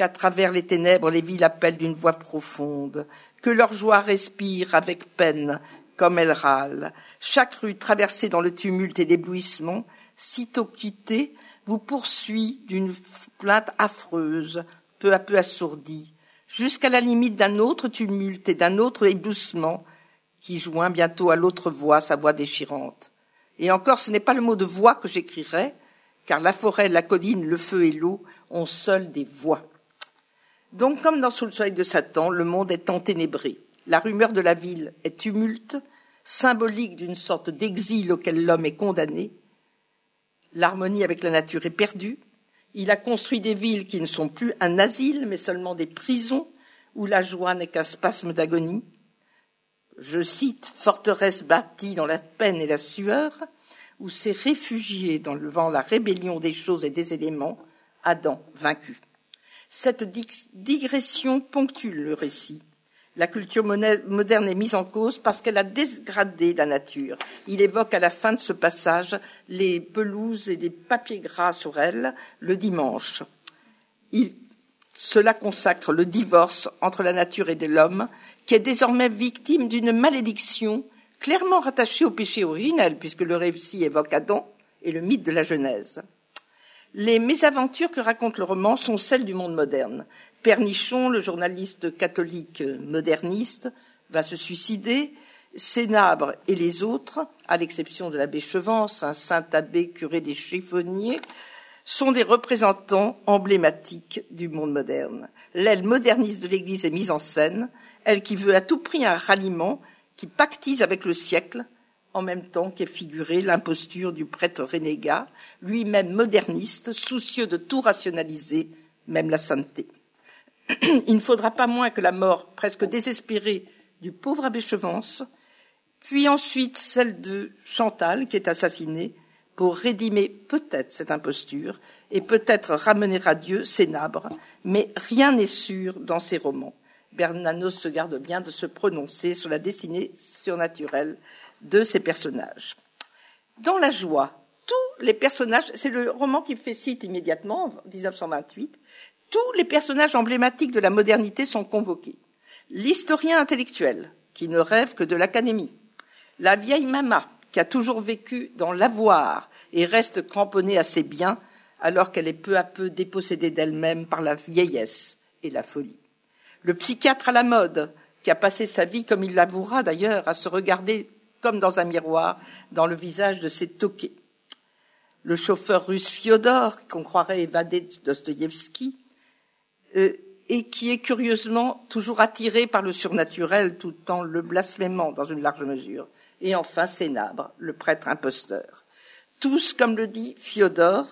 qu'à travers les ténèbres les villes appellent d'une voix profonde, que leur joie respire avec peine comme elles râlent. Chaque rue traversée dans le tumulte et l'éblouissement, sitôt quittée, vous poursuit d'une plainte affreuse, peu à peu assourdie, jusqu'à la limite d'un autre tumulte et d'un autre éblouissement, qui joint bientôt à l'autre voix sa voix déchirante. Et encore, ce n'est pas le mot de voix que j'écrirai, car la forêt, la colline, le feu et l'eau ont seuls des voix. Donc, comme dans Sous le soleil de Satan, le monde est enténébré. La rumeur de la ville est tumulte, symbolique d'une sorte d'exil auquel l'homme est condamné. L'harmonie avec la nature est perdue. Il a construit des villes qui ne sont plus un asile, mais seulement des prisons où la joie n'est qu'un spasme d'agonie. Je cite Forteresse bâtie dans la peine et la sueur, où s'est réfugié dans le vent la rébellion des choses et des éléments, Adam vaincu. Cette digression ponctue le récit. La culture moderne est mise en cause parce qu'elle a dégradé la nature. Il évoque à la fin de ce passage les pelouses et des papiers gras sur elles le dimanche. cela consacre le divorce entre la nature et l'homme, qui est désormais victime d'une malédiction clairement rattachée au péché originel, puisque le récit évoque Adam et le mythe de la Genèse. Les mésaventures que raconte le roman sont celles du monde moderne. Pernichon, le journaliste catholique moderniste, va se suicider. Sénabre et les autres, à l'exception de l'abbé Chevance, un saint abbé curé des chiffonniers, sont des représentants emblématiques du monde moderne. L'aile moderniste de l'Église est mise en scène, elle qui veut à tout prix un ralliement, qui pactise avec le siècle, en même temps qu'est figurée l'imposture du prêtre renégat, lui-même moderniste, soucieux de tout rationaliser, même la sainteté. Il ne faudra pas moins que la mort presque désespérée du pauvre abbé Chevance, puis ensuite celle de Chantal, qui est assassinée, pour rédimer peut-être cette imposture et peut-être ramener à Dieu Sénabre, mais rien n'est sûr dans ces romans. Bernanos se garde bien de se prononcer sur la destinée surnaturelle de ces personnages. Dans la joie, tous les personnages, c'est le roman qui fait cite immédiatement, en 1928, tous les personnages emblématiques de la modernité sont convoqués. L'historien intellectuel, qui ne rêve que de l'académie. La vieille mama, qui a toujours vécu dans l'avoir et reste cramponnée à ses biens, alors qu'elle est peu à peu dépossédée d'elle-même par la vieillesse et la folie. Le psychiatre à la mode, qui a passé sa vie, comme il l'avouera d'ailleurs, à se regarder comme dans un miroir, dans le visage de ses toqués. Le chauffeur russe Fyodor, qu'on croirait évadé de Dostoïevski, euh, et qui est curieusement toujours attiré par le surnaturel tout en le blasphémant dans une large mesure. Et enfin Sénabre, le prêtre imposteur. Tous, comme le dit Fyodor,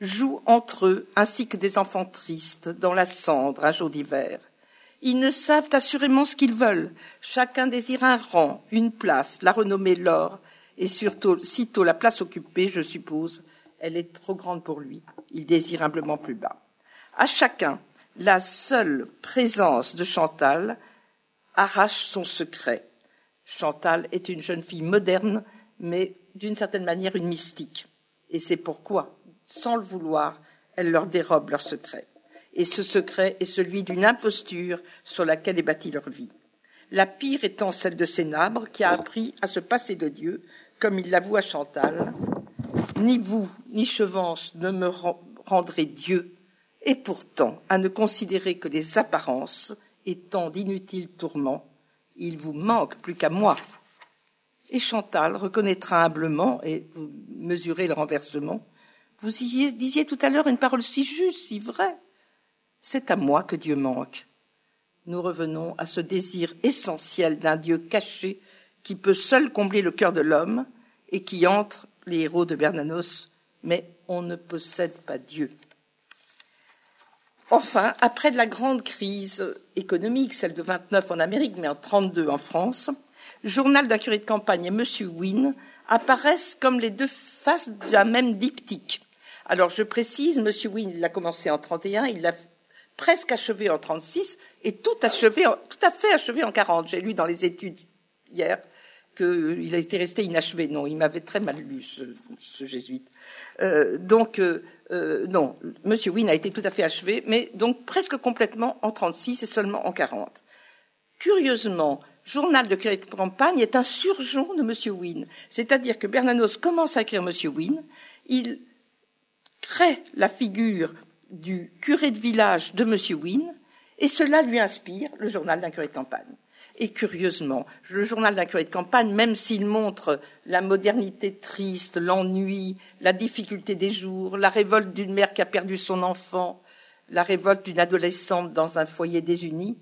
jouent entre eux, ainsi que des enfants tristes, dans la cendre un jour d'hiver. Ils ne savent assurément ce qu'ils veulent. Chacun désire un rang, une place, la renommée, l'or, et surtout, sitôt la place occupée, je suppose, elle est trop grande pour lui. Il désire humblement plus bas. À chacun, la seule présence de Chantal arrache son secret. Chantal est une jeune fille moderne, mais d'une certaine manière une mystique. Et c'est pourquoi, sans le vouloir, elle leur dérobe leur secret et ce secret est celui d'une imposture sur laquelle est bâtie leur vie. La pire étant celle de Sénabre, qui a appris à se passer de Dieu, comme il l'avoue à Chantal. Ni vous, ni Chevance ne me rendrez Dieu, et pourtant, à ne considérer que les apparences étant d'inutiles tourments, il vous manque plus qu'à moi. Et Chantal reconnaîtra humblement, et vous mesurez le renversement, vous disiez tout à l'heure une parole si juste, si vraie. C'est à moi que Dieu manque. Nous revenons à ce désir essentiel d'un Dieu caché qui peut seul combler le cœur de l'homme et qui entre les héros de Bernanos, mais on ne possède pas Dieu. Enfin, après la grande crise économique, celle de 29 en Amérique, mais en 32 en France, Journal d'un curé de campagne et Monsieur Wynne apparaissent comme les deux faces d'un même diptyque. Alors, je précise, Monsieur Wynne, il a commencé en 31, il l'a presque achevé en 36 et tout achevé, tout à fait achevé en 40. J'ai lu dans les études hier qu'il a été resté inachevé. Non, il m'avait très mal lu, ce, jésuite. Euh, donc, euh, euh, non, Monsieur Wynne a été tout à fait achevé, mais donc presque complètement en 36 et seulement en 40. Curieusement, Journal de campagne est un surgeon de Monsieur Wynne. C'est-à-dire que Bernanos commence à écrire Monsieur Wynne, il crée la figure du curé de village de Monsieur Wynne, et cela lui inspire le journal d'un curé de campagne. Et curieusement, le journal d'un curé de campagne, même s'il montre la modernité triste, l'ennui, la difficulté des jours, la révolte d'une mère qui a perdu son enfant, la révolte d'une adolescente dans un foyer désuni,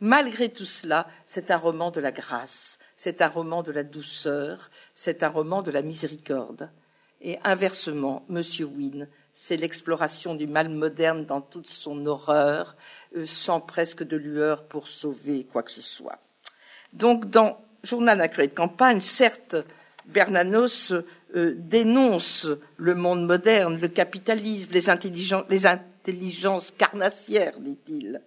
malgré tout cela, c'est un roman de la grâce, c'est un roman de la douceur, c'est un roman de la miséricorde. Et inversement, Monsieur Wynne, c'est l'exploration du mal moderne dans toute son horreur, euh, sans presque de lueur pour sauver quoi que ce soit. Donc, dans Journal d'un de campagne, certes, Bernanos euh, dénonce le monde moderne, le capitalisme, les, les intelligences carnassières, dit-il.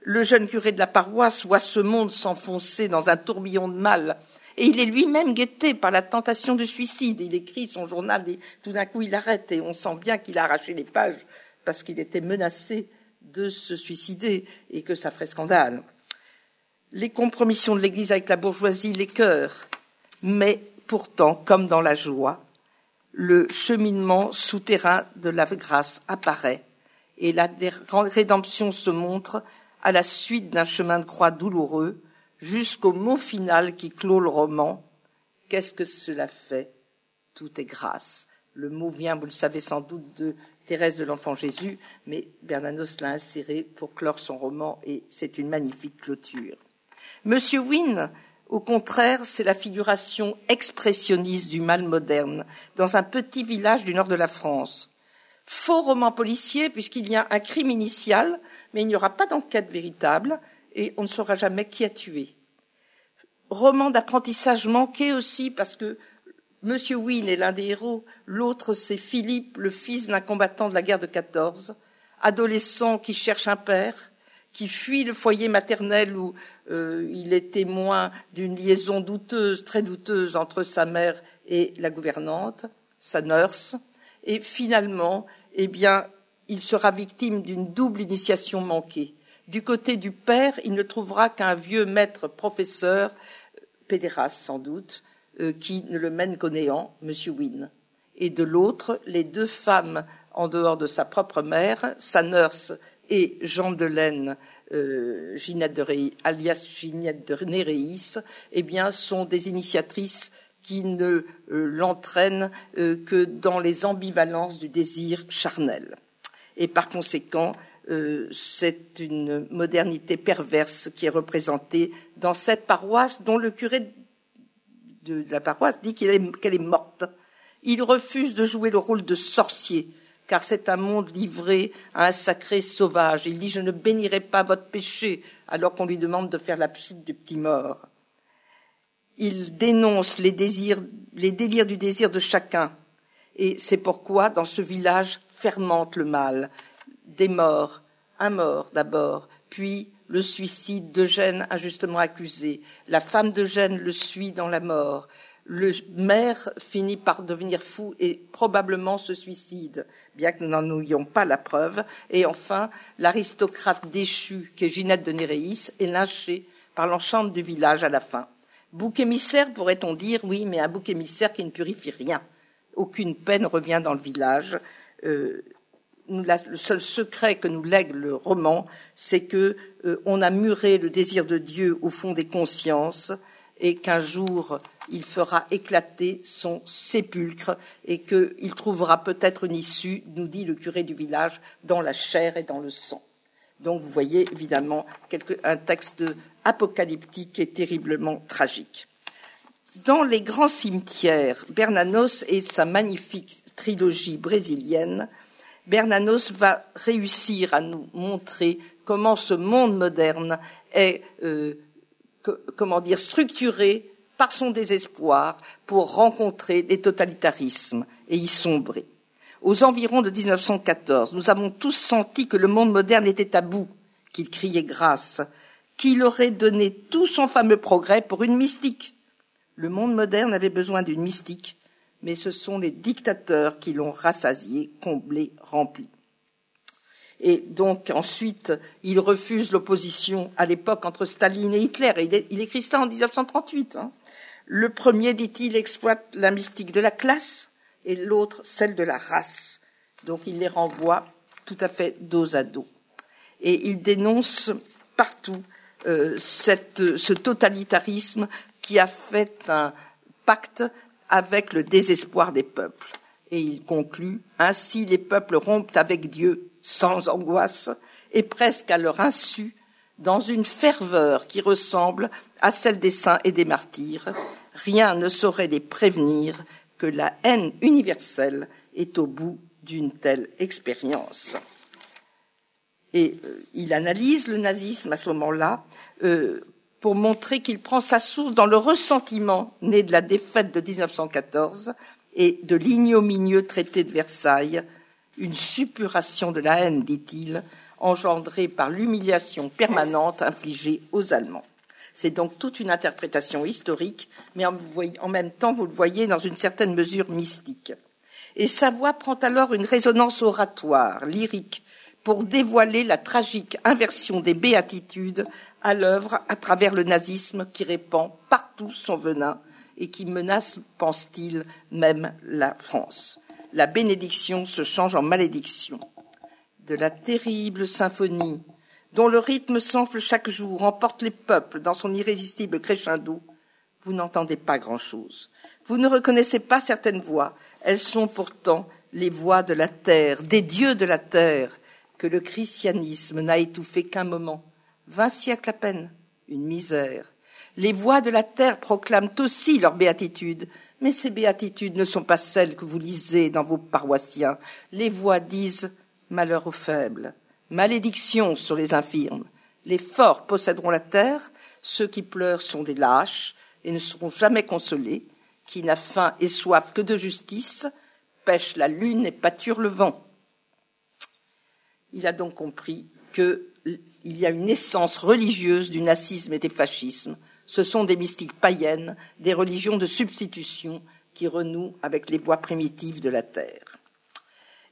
Le jeune curé de la paroisse voit ce monde s'enfoncer dans un tourbillon de mal et il est lui-même guetté par la tentation du suicide. Il écrit son journal et tout d'un coup il arrête et on sent bien qu'il a arraché les pages parce qu'il était menacé de se suicider et que ça ferait scandale. Les compromissions de l'Église avec la bourgeoisie, les cœurs, mais pourtant, comme dans la joie, le cheminement souterrain de la grâce apparaît et la rédemption se montre à la suite d'un chemin de croix douloureux jusqu'au mot final qui clôt le roman. Qu'est-ce que cela fait? Tout est grâce. Le mot vient, vous le savez sans doute, de Thérèse de l'Enfant Jésus, mais Bernanos l'a inséré pour clore son roman et c'est une magnifique clôture. Monsieur Wynne, au contraire, c'est la figuration expressionniste du mal moderne dans un petit village du nord de la France. Faux roman policier puisqu'il y a un crime initial, mais il n'y aura pas d'enquête véritable et on ne saura jamais qui a tué. Roman d'apprentissage manqué aussi parce que Monsieur Wynne est l'un des héros, l'autre c'est Philippe, le fils d'un combattant de la guerre de 14, adolescent qui cherche un père, qui fuit le foyer maternel où euh, il est témoin d'une liaison douteuse, très douteuse entre sa mère et la gouvernante, sa nurse, et finalement, eh bien, il sera victime d'une double initiation manquée. Du côté du père, il ne trouvera qu'un vieux maître professeur, pédéraste sans doute, euh, qui ne le mène qu'au néant, M. Wynne. Et de l'autre, les deux femmes en dehors de sa propre mère, sa nurse et Jean de Laine, euh, Ginette de alias Ginette de Néréis, eh bien, sont des initiatrices qui ne euh, l'entraînent que dans les ambivalences du désir charnel. Et par conséquent, euh, c'est une modernité perverse qui est représentée dans cette paroisse dont le curé de la paroisse dit qu'elle est, morte. Il refuse de jouer le rôle de sorcier, car c'est un monde livré à un sacré sauvage. Il dit Je ne bénirai pas votre péché, alors qu'on lui demande de faire l'absurde du petit mort. Il dénonce les désirs, les délires du désir de chacun. Et c'est pourquoi, dans ce village, fermente le mal des morts, un mort d'abord, puis le suicide d'Eugène injustement accusé. La femme d'Eugène le suit dans la mort. Le maire finit par devenir fou et probablement se suicide, bien que nous n'en ayons pas la preuve. Et enfin, l'aristocrate déchu, qui est Ginette de Néréis, est lynché par l'enchante du village à la fin. Bouc émissaire, pourrait-on dire, oui, mais un bouc émissaire qui ne purifie rien. Aucune peine revient dans le village. Euh, le seul secret que nous lègue le roman, c'est que euh, on a muré le désir de Dieu au fond des consciences et qu'un jour il fera éclater son sépulcre et qu'il trouvera peut-être une issue, nous dit le curé du village, dans la chair et dans le sang. Donc vous voyez évidemment un texte apocalyptique et terriblement tragique. Dans les grands cimetières, Bernanos et sa magnifique trilogie brésilienne, Bernanos va réussir à nous montrer comment ce monde moderne est, euh, comment dire, structuré par son désespoir pour rencontrer les totalitarismes et y sombrer. Aux environs de 1914, nous avons tous senti que le monde moderne était à bout, qu'il criait grâce, qu'il aurait donné tout son fameux progrès pour une mystique. Le monde moderne avait besoin d'une mystique, mais ce sont les dictateurs qui l'ont rassasié, comblé, rempli. Et donc ensuite, il refuse l'opposition à l'époque entre Staline et Hitler. Et il, écrit ça en 1938. Hein. Le premier, dit-il, exploite la mystique de la classe et l'autre celle de la race. Donc il les renvoie tout à fait dos à dos. Et il dénonce partout euh, ce totalitarisme qui a fait un pacte avec le désespoir des peuples. Et il conclut Ainsi les peuples rompent avec Dieu sans angoisse et presque à leur insu, dans une ferveur qui ressemble à celle des saints et des martyrs. Rien ne saurait les prévenir que la haine universelle est au bout d'une telle expérience. Et euh, il analyse le nazisme à ce moment-là euh, pour montrer qu'il prend sa source dans le ressentiment né de la défaite de 1914 et de l'ignominieux traité de Versailles, une suppuration de la haine, dit-il, engendrée par l'humiliation permanente infligée aux Allemands. C'est donc toute une interprétation historique, mais en même temps, vous le voyez, dans une certaine mesure mystique. Et sa voix prend alors une résonance oratoire, lyrique, pour dévoiler la tragique inversion des béatitudes à l'œuvre à travers le nazisme qui répand partout son venin et qui menace, pense-t-il, même la France. La bénédiction se change en malédiction. De la terrible symphonie dont le rythme s'enfle chaque jour, emporte les peuples dans son irrésistible crescendo, vous n'entendez pas grand-chose. Vous ne reconnaissez pas certaines voix. Elles sont pourtant les voix de la terre, des dieux de la terre, que le christianisme n'a étouffé qu'un moment, vingt siècles à peine, une misère. Les voix de la terre proclament aussi leur béatitude, mais ces béatitudes ne sont pas celles que vous lisez dans vos paroissiens. Les voix disent malheur aux faibles, malédiction sur les infirmes. Les forts posséderont la terre, ceux qui pleurent sont des lâches et ne seront jamais consolés, qui n'a faim et soif que de justice, pêche la lune et pâture le vent. Il a donc compris qu'il y a une essence religieuse du nazisme et des fascismes. Ce sont des mystiques païennes, des religions de substitution qui renouent avec les voies primitives de la terre.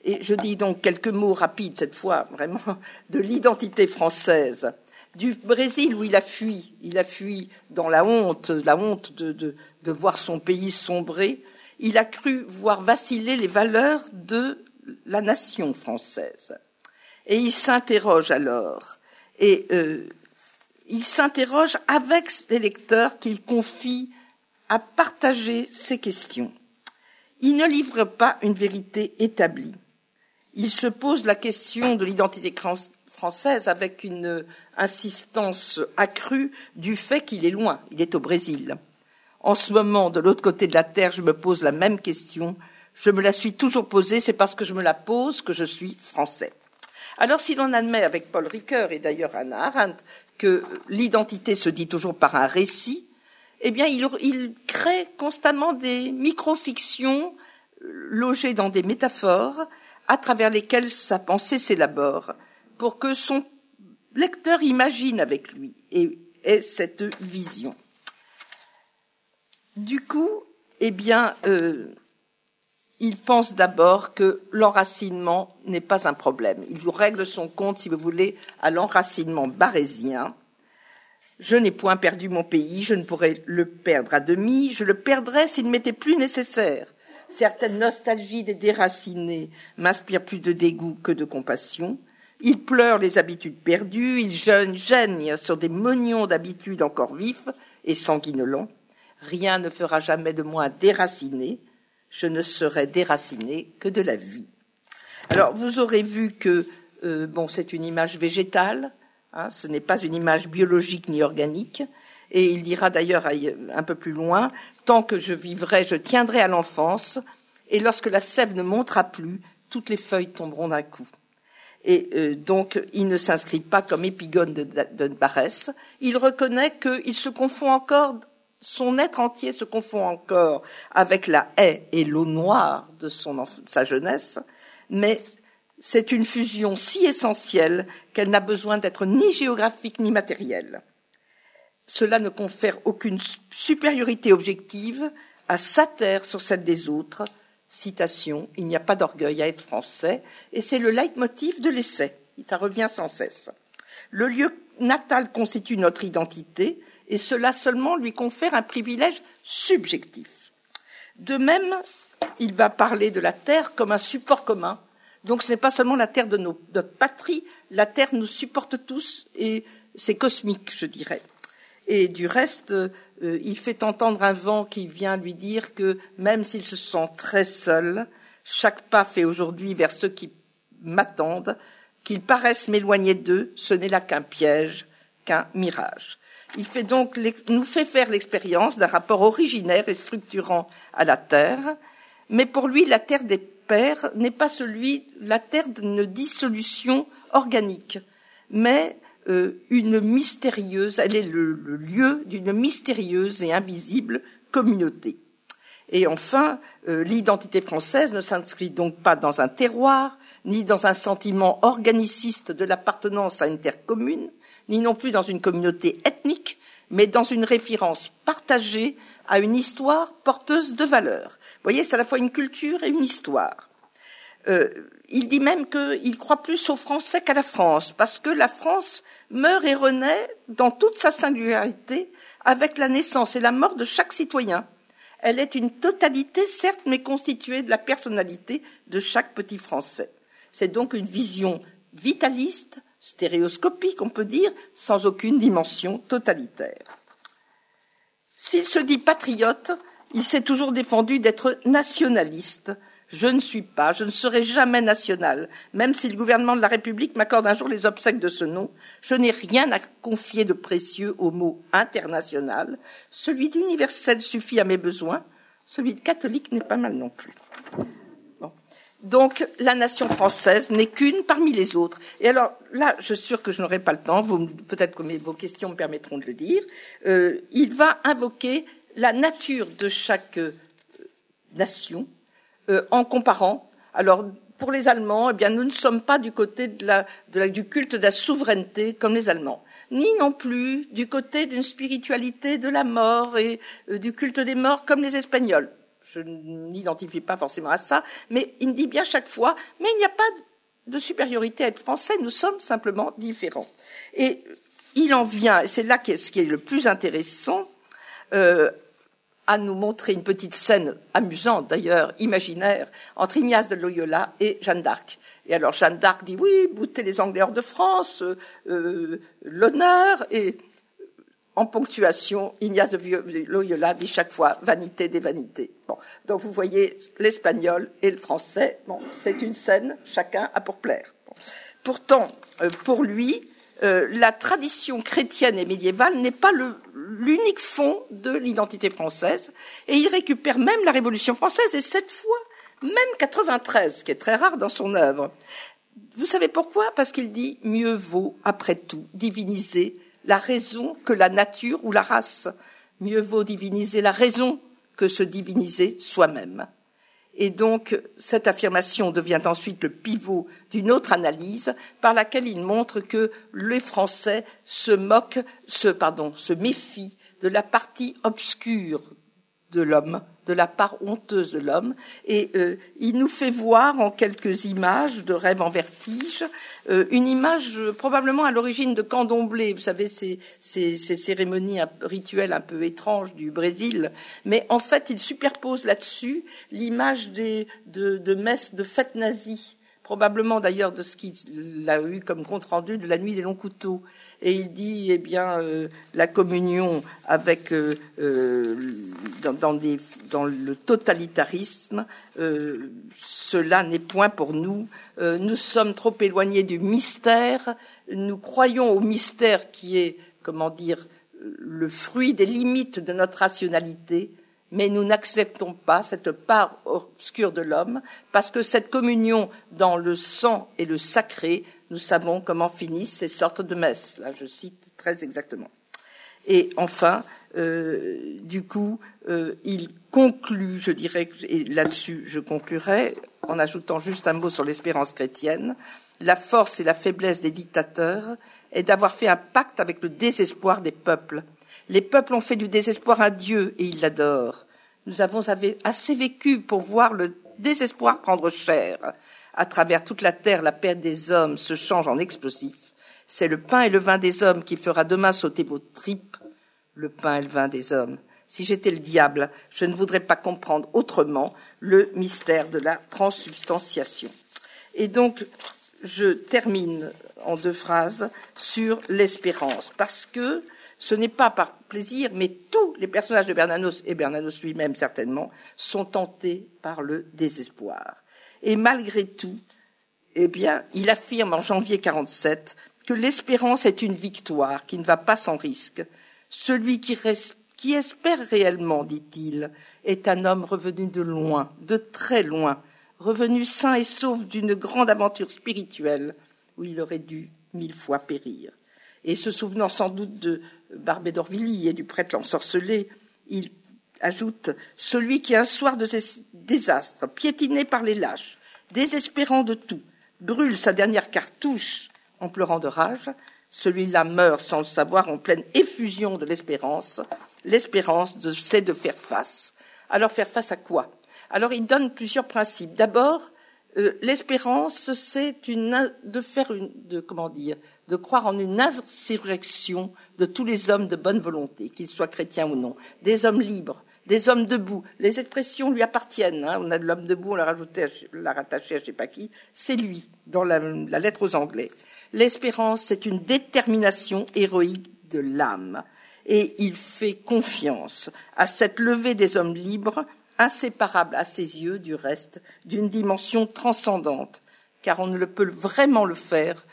Et je dis donc quelques mots rapides cette fois, vraiment, de l'identité française. Du Brésil où il a fui, il a fui dans la honte, la honte de, de voir son pays sombrer. Il a cru voir vaciller les valeurs de la nation française. Et il s'interroge alors. Et euh, il s'interroge avec les lecteurs qu'il confie à partager ses questions. Il ne livre pas une vérité établie. Il se pose la question de l'identité française avec une insistance accrue du fait qu'il est loin, il est au Brésil. En ce moment, de l'autre côté de la Terre, je me pose la même question. Je me la suis toujours posée, c'est parce que je me la pose que je suis français. Alors si l'on admet avec Paul Ricoeur et d'ailleurs Anna Arendt que l'identité se dit toujours par un récit, eh bien il, crée constamment des micro-fictions logées dans des métaphores à travers lesquelles sa pensée s'élabore pour que son lecteur imagine avec lui et ait cette vision. Du coup, eh bien, euh, il pense d'abord que l'enracinement n'est pas un problème. Il vous règle son compte, si vous voulez, à l'enracinement barésien. Je n'ai point perdu mon pays, je ne pourrais le perdre à demi, je le perdrais s'il m'était plus nécessaire. Certaines nostalgies des déracinés m'inspirent plus de dégoût que de compassion. Il pleure les habitudes perdues, il jeûne, sur des mognons d'habitudes encore vifs, et sanguinolent. Rien ne fera jamais de moi déraciné. Je ne serai déraciné que de la vie. Alors, vous aurez vu que euh, bon, c'est une image végétale. Hein, ce n'est pas une image biologique ni organique. Et il dira d'ailleurs un peu plus loin, tant que je vivrai, je tiendrai à l'enfance, et lorsque la sève ne montera plus, toutes les feuilles tomberont d'un coup. Et euh, donc, il ne s'inscrit pas comme épigone de, de, Barès. Il reconnaît qu'il se confond encore, son être entier se confond encore avec la haie et l'eau noire de sa jeunesse, mais c'est une fusion si essentielle qu'elle n'a besoin d'être ni géographique ni matérielle. Cela ne confère aucune supériorité objective à sa terre sur celle des autres, Citation, il n'y a pas d'orgueil à être français, et c'est le leitmotiv de l'essai. Ça revient sans cesse. Le lieu natal constitue notre identité, et cela seulement lui confère un privilège subjectif. De même, il va parler de la terre comme un support commun. Donc ce n'est pas seulement la terre de notre patrie, la terre nous supporte tous, et c'est cosmique, je dirais. Et du reste, euh, il fait entendre un vent qui vient lui dire que même s'il se sent très seul, chaque pas fait aujourd'hui vers ceux qui m'attendent, qu'ils paraissent m'éloigner d'eux, ce n'est là qu'un piège, qu'un mirage. Il fait donc, nous fait faire l'expérience d'un rapport originaire et structurant à la Terre, mais pour lui, la Terre des pères n'est pas celui, la Terre d'une dissolution organique, mais euh, une mystérieuse, elle est le, lieu d'une mystérieuse et invisible communauté. Et enfin, euh, l'identité française ne s'inscrit donc pas dans un terroir, ni dans un sentiment organiciste de l'appartenance à une terre commune, ni non plus dans une communauté ethnique, mais dans une référence partagée à une histoire porteuse de valeurs. Vous voyez, c'est à la fois une culture et une histoire. Euh, il dit même qu'il croit plus aux Français qu'à la France, parce que la France meurt et renaît dans toute sa singularité avec la naissance et la mort de chaque citoyen. Elle est une totalité, certes, mais constituée de la personnalité de chaque petit Français. C'est donc une vision vitaliste, stéréoscopique, on peut dire, sans aucune dimension totalitaire. S'il se dit patriote, il s'est toujours défendu d'être nationaliste, je ne suis pas, je ne serai jamais national, même si le gouvernement de la République m'accorde un jour les obsèques de ce nom. Je n'ai rien à confier de précieux au mot international. Celui d'universel suffit à mes besoins. Celui de catholique n'est pas mal non plus. Donc, la nation française n'est qu'une parmi les autres. Et alors, là, je suis sûr que je n'aurai pas le temps. peut-être que vos questions me permettront de le dire. Euh, il va invoquer la nature de chaque euh, nation, euh, en comparant. Alors, pour les Allemands, eh bien, nous ne sommes pas du côté de la, du culte de la souveraineté comme les Allemands, ni non plus du côté d'une spiritualité de la mort et euh, du culte des morts comme les Espagnols. Je n'identifie pas forcément à ça, mais il dit bien chaque fois, mais il n'y a pas de supériorité à être français, nous sommes simplement différents. Et il en vient, c'est là ce qui est le plus intéressant, euh, à nous montrer une petite scène amusante d'ailleurs, imaginaire, entre Ignace de Loyola et Jeanne d'Arc. Et alors Jeanne d'Arc dit oui, bouter les Anglais hors de France, euh, euh, l'honneur, et en ponctuation, Ignace de Loyola dit chaque fois vanité des vanités. Bon, donc vous voyez l'espagnol et le français. Bon, c'est une scène, chacun a pour plaire. Pourtant, euh, pour lui, la tradition chrétienne et médiévale n'est pas l'unique fond de l'identité française, et il récupère même la Révolution française, et cette fois, même 93, ce qui est très rare dans son œuvre. Vous savez pourquoi? Parce qu'il dit mieux vaut, après tout, diviniser la raison que la nature ou la race. Mieux vaut diviniser la raison que se diviniser soi-même. Et donc, cette affirmation devient ensuite le pivot d'une autre analyse par laquelle il montre que les Français se moquent, se, pardon, se méfient de la partie obscure de l'homme, de la part honteuse de l'homme, et euh, il nous fait voir en quelques images de rêve en vertige. Euh, une image euh, probablement à l'origine de candomblé, vous savez ces, ces, ces, cérémonies rituelles un peu étranges du Brésil, mais en fait il superpose là-dessus l'image des de, de messes de fêtes nazies probablement d'ailleurs de ce qu'il a eu comme compte rendu de la nuit des longs couteaux. Et il dit, eh bien, euh, la communion avec euh, euh, dans, dans, des, dans, le totalitarisme, cela n'est point pour nous. nous sommes trop éloignés du mystère. Nous croyons au mystère qui est, comment dire, le fruit des limites de notre rationalité mais nous n'acceptons pas cette part obscure de l'homme, parce que cette communion dans le sang et le sacré, nous savons comment finissent ces sortes de messes. Là, je cite très exactement. Et enfin, euh, du coup, euh, il conclut, je dirais, et là-dessus je conclurai, en ajoutant juste un mot sur l'espérance chrétienne, la force et la faiblesse des dictateurs est d'avoir fait un pacte avec le désespoir des peuples. Les peuples ont fait du désespoir un Dieu et ils l'adorent. Nous avons assez vécu pour voir le désespoir prendre chair. À travers toute la terre, la perte des hommes se change en explosif. C'est le pain et le vin des hommes qui fera demain sauter vos tripes. Le pain et le vin des hommes. Si j'étais le diable, je ne voudrais pas comprendre autrement le mystère de la transsubstantiation. Et donc, je termine en deux phrases sur l'espérance, parce que ce n'est pas par plaisir, mais tous les personnages de Bernanos, et Bernanos lui-même certainement, sont tentés par le désespoir. Et malgré tout, eh bien, il affirme en janvier 47 que l'espérance est une victoire qui ne va pas sans risque. Celui qui, qui espère réellement, dit-il, est un homme revenu de loin, de très loin, revenu sain et sauf d'une grande aventure spirituelle où il aurait dû mille fois périr. Et se souvenant sans doute de Barbé d'Orvilly et du prêtre l'ensorcelé, il ajoute Celui qui, un soir de ces désastres, piétiné par les lâches, désespérant de tout, brûle sa dernière cartouche en pleurant de rage, celui-là meurt sans le savoir en pleine effusion de l'espérance. L'espérance, c'est de faire face. Alors faire face à quoi? Alors il donne plusieurs principes. D'abord, euh, l'espérance, c'est une de faire une de comment dire de croire en une insurrection de tous les hommes de bonne volonté, qu'ils soient chrétiens ou non, des hommes libres, des hommes debout. Les expressions lui appartiennent. Hein. On a de l'homme debout, on l'a rajouté, l'a rattaché à je sais pas qui. C'est lui dans la, la lettre aux Anglais. L'espérance, c'est une détermination héroïque de l'âme, et il fait confiance à cette levée des hommes libres inséparable à ses yeux du reste, d'une dimension transcendante, car on ne peut vraiment le faire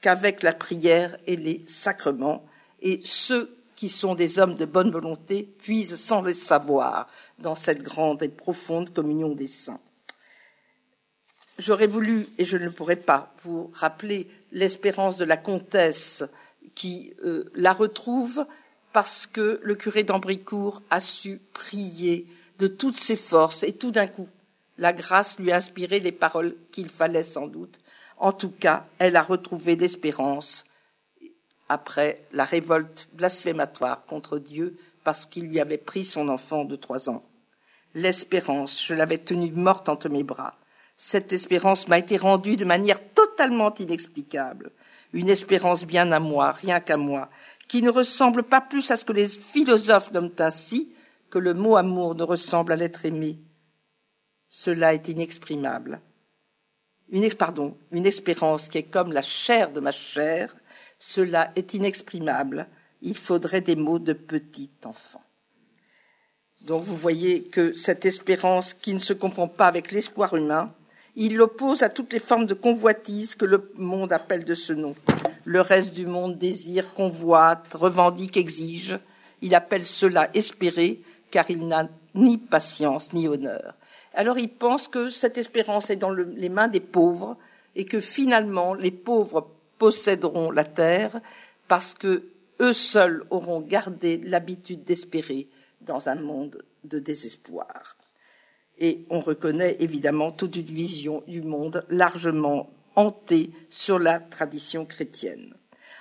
qu'avec la prière et les sacrements, et ceux qui sont des hommes de bonne volonté puisent sans le savoir dans cette grande et profonde communion des saints. J'aurais voulu, et je ne pourrais pas, vous rappeler l'espérance de la comtesse qui euh, la retrouve parce que le curé d'Ambricourt a su prier de toutes ses forces et tout d'un coup, la grâce lui a inspiré les paroles qu'il fallait sans doute. En tout cas, elle a retrouvé l'espérance après la révolte blasphématoire contre Dieu parce qu'il lui avait pris son enfant de trois ans. L'espérance, je l'avais tenue morte entre mes bras. Cette espérance m'a été rendue de manière totalement inexplicable. Une espérance bien à moi, rien qu'à moi, qui ne ressemble pas plus à ce que les philosophes nomment ainsi que le mot amour ne ressemble à l'être aimé. Cela est inexprimable. Une, pardon, une espérance qui est comme la chair de ma chair, cela est inexprimable. Il faudrait des mots de petit enfant. Donc vous voyez que cette espérance qui ne se confond pas avec l'espoir humain, il l'oppose à toutes les formes de convoitise que le monde appelle de ce nom. Le reste du monde désire, convoite, revendique, exige. Il appelle cela espérer, car il n'a ni patience ni honneur. Alors il pense que cette espérance est dans les mains des pauvres et que finalement les pauvres posséderont la terre parce que eux seuls auront gardé l'habitude d'espérer dans un monde de désespoir. Et on reconnaît évidemment toute une vision du monde largement hantée sur la tradition chrétienne.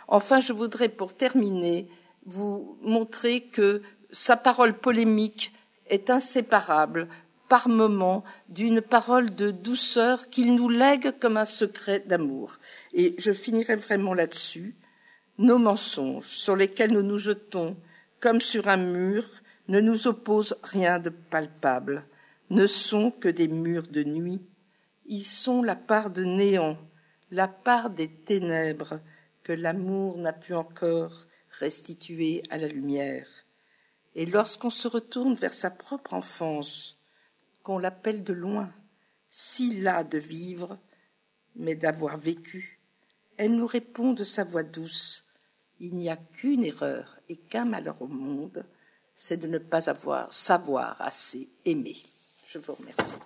Enfin, je voudrais pour terminer vous montrer que sa parole polémique est inséparable par moments d'une parole de douceur qu'il nous lègue comme un secret d'amour. Et je finirai vraiment là-dessus. Nos mensonges sur lesquels nous nous jetons comme sur un mur ne nous opposent rien de palpable, ne sont que des murs de nuit Ils sont la part de néant, la part des ténèbres que l'amour n'a pu encore restituer à la lumière. Et lorsqu'on se retourne vers sa propre enfance, qu'on l'appelle de loin, si las de vivre, mais d'avoir vécu, elle nous répond de sa voix douce Il n'y a qu'une erreur et qu'un malheur au monde, c'est de ne pas avoir savoir assez aimé. Je vous remercie.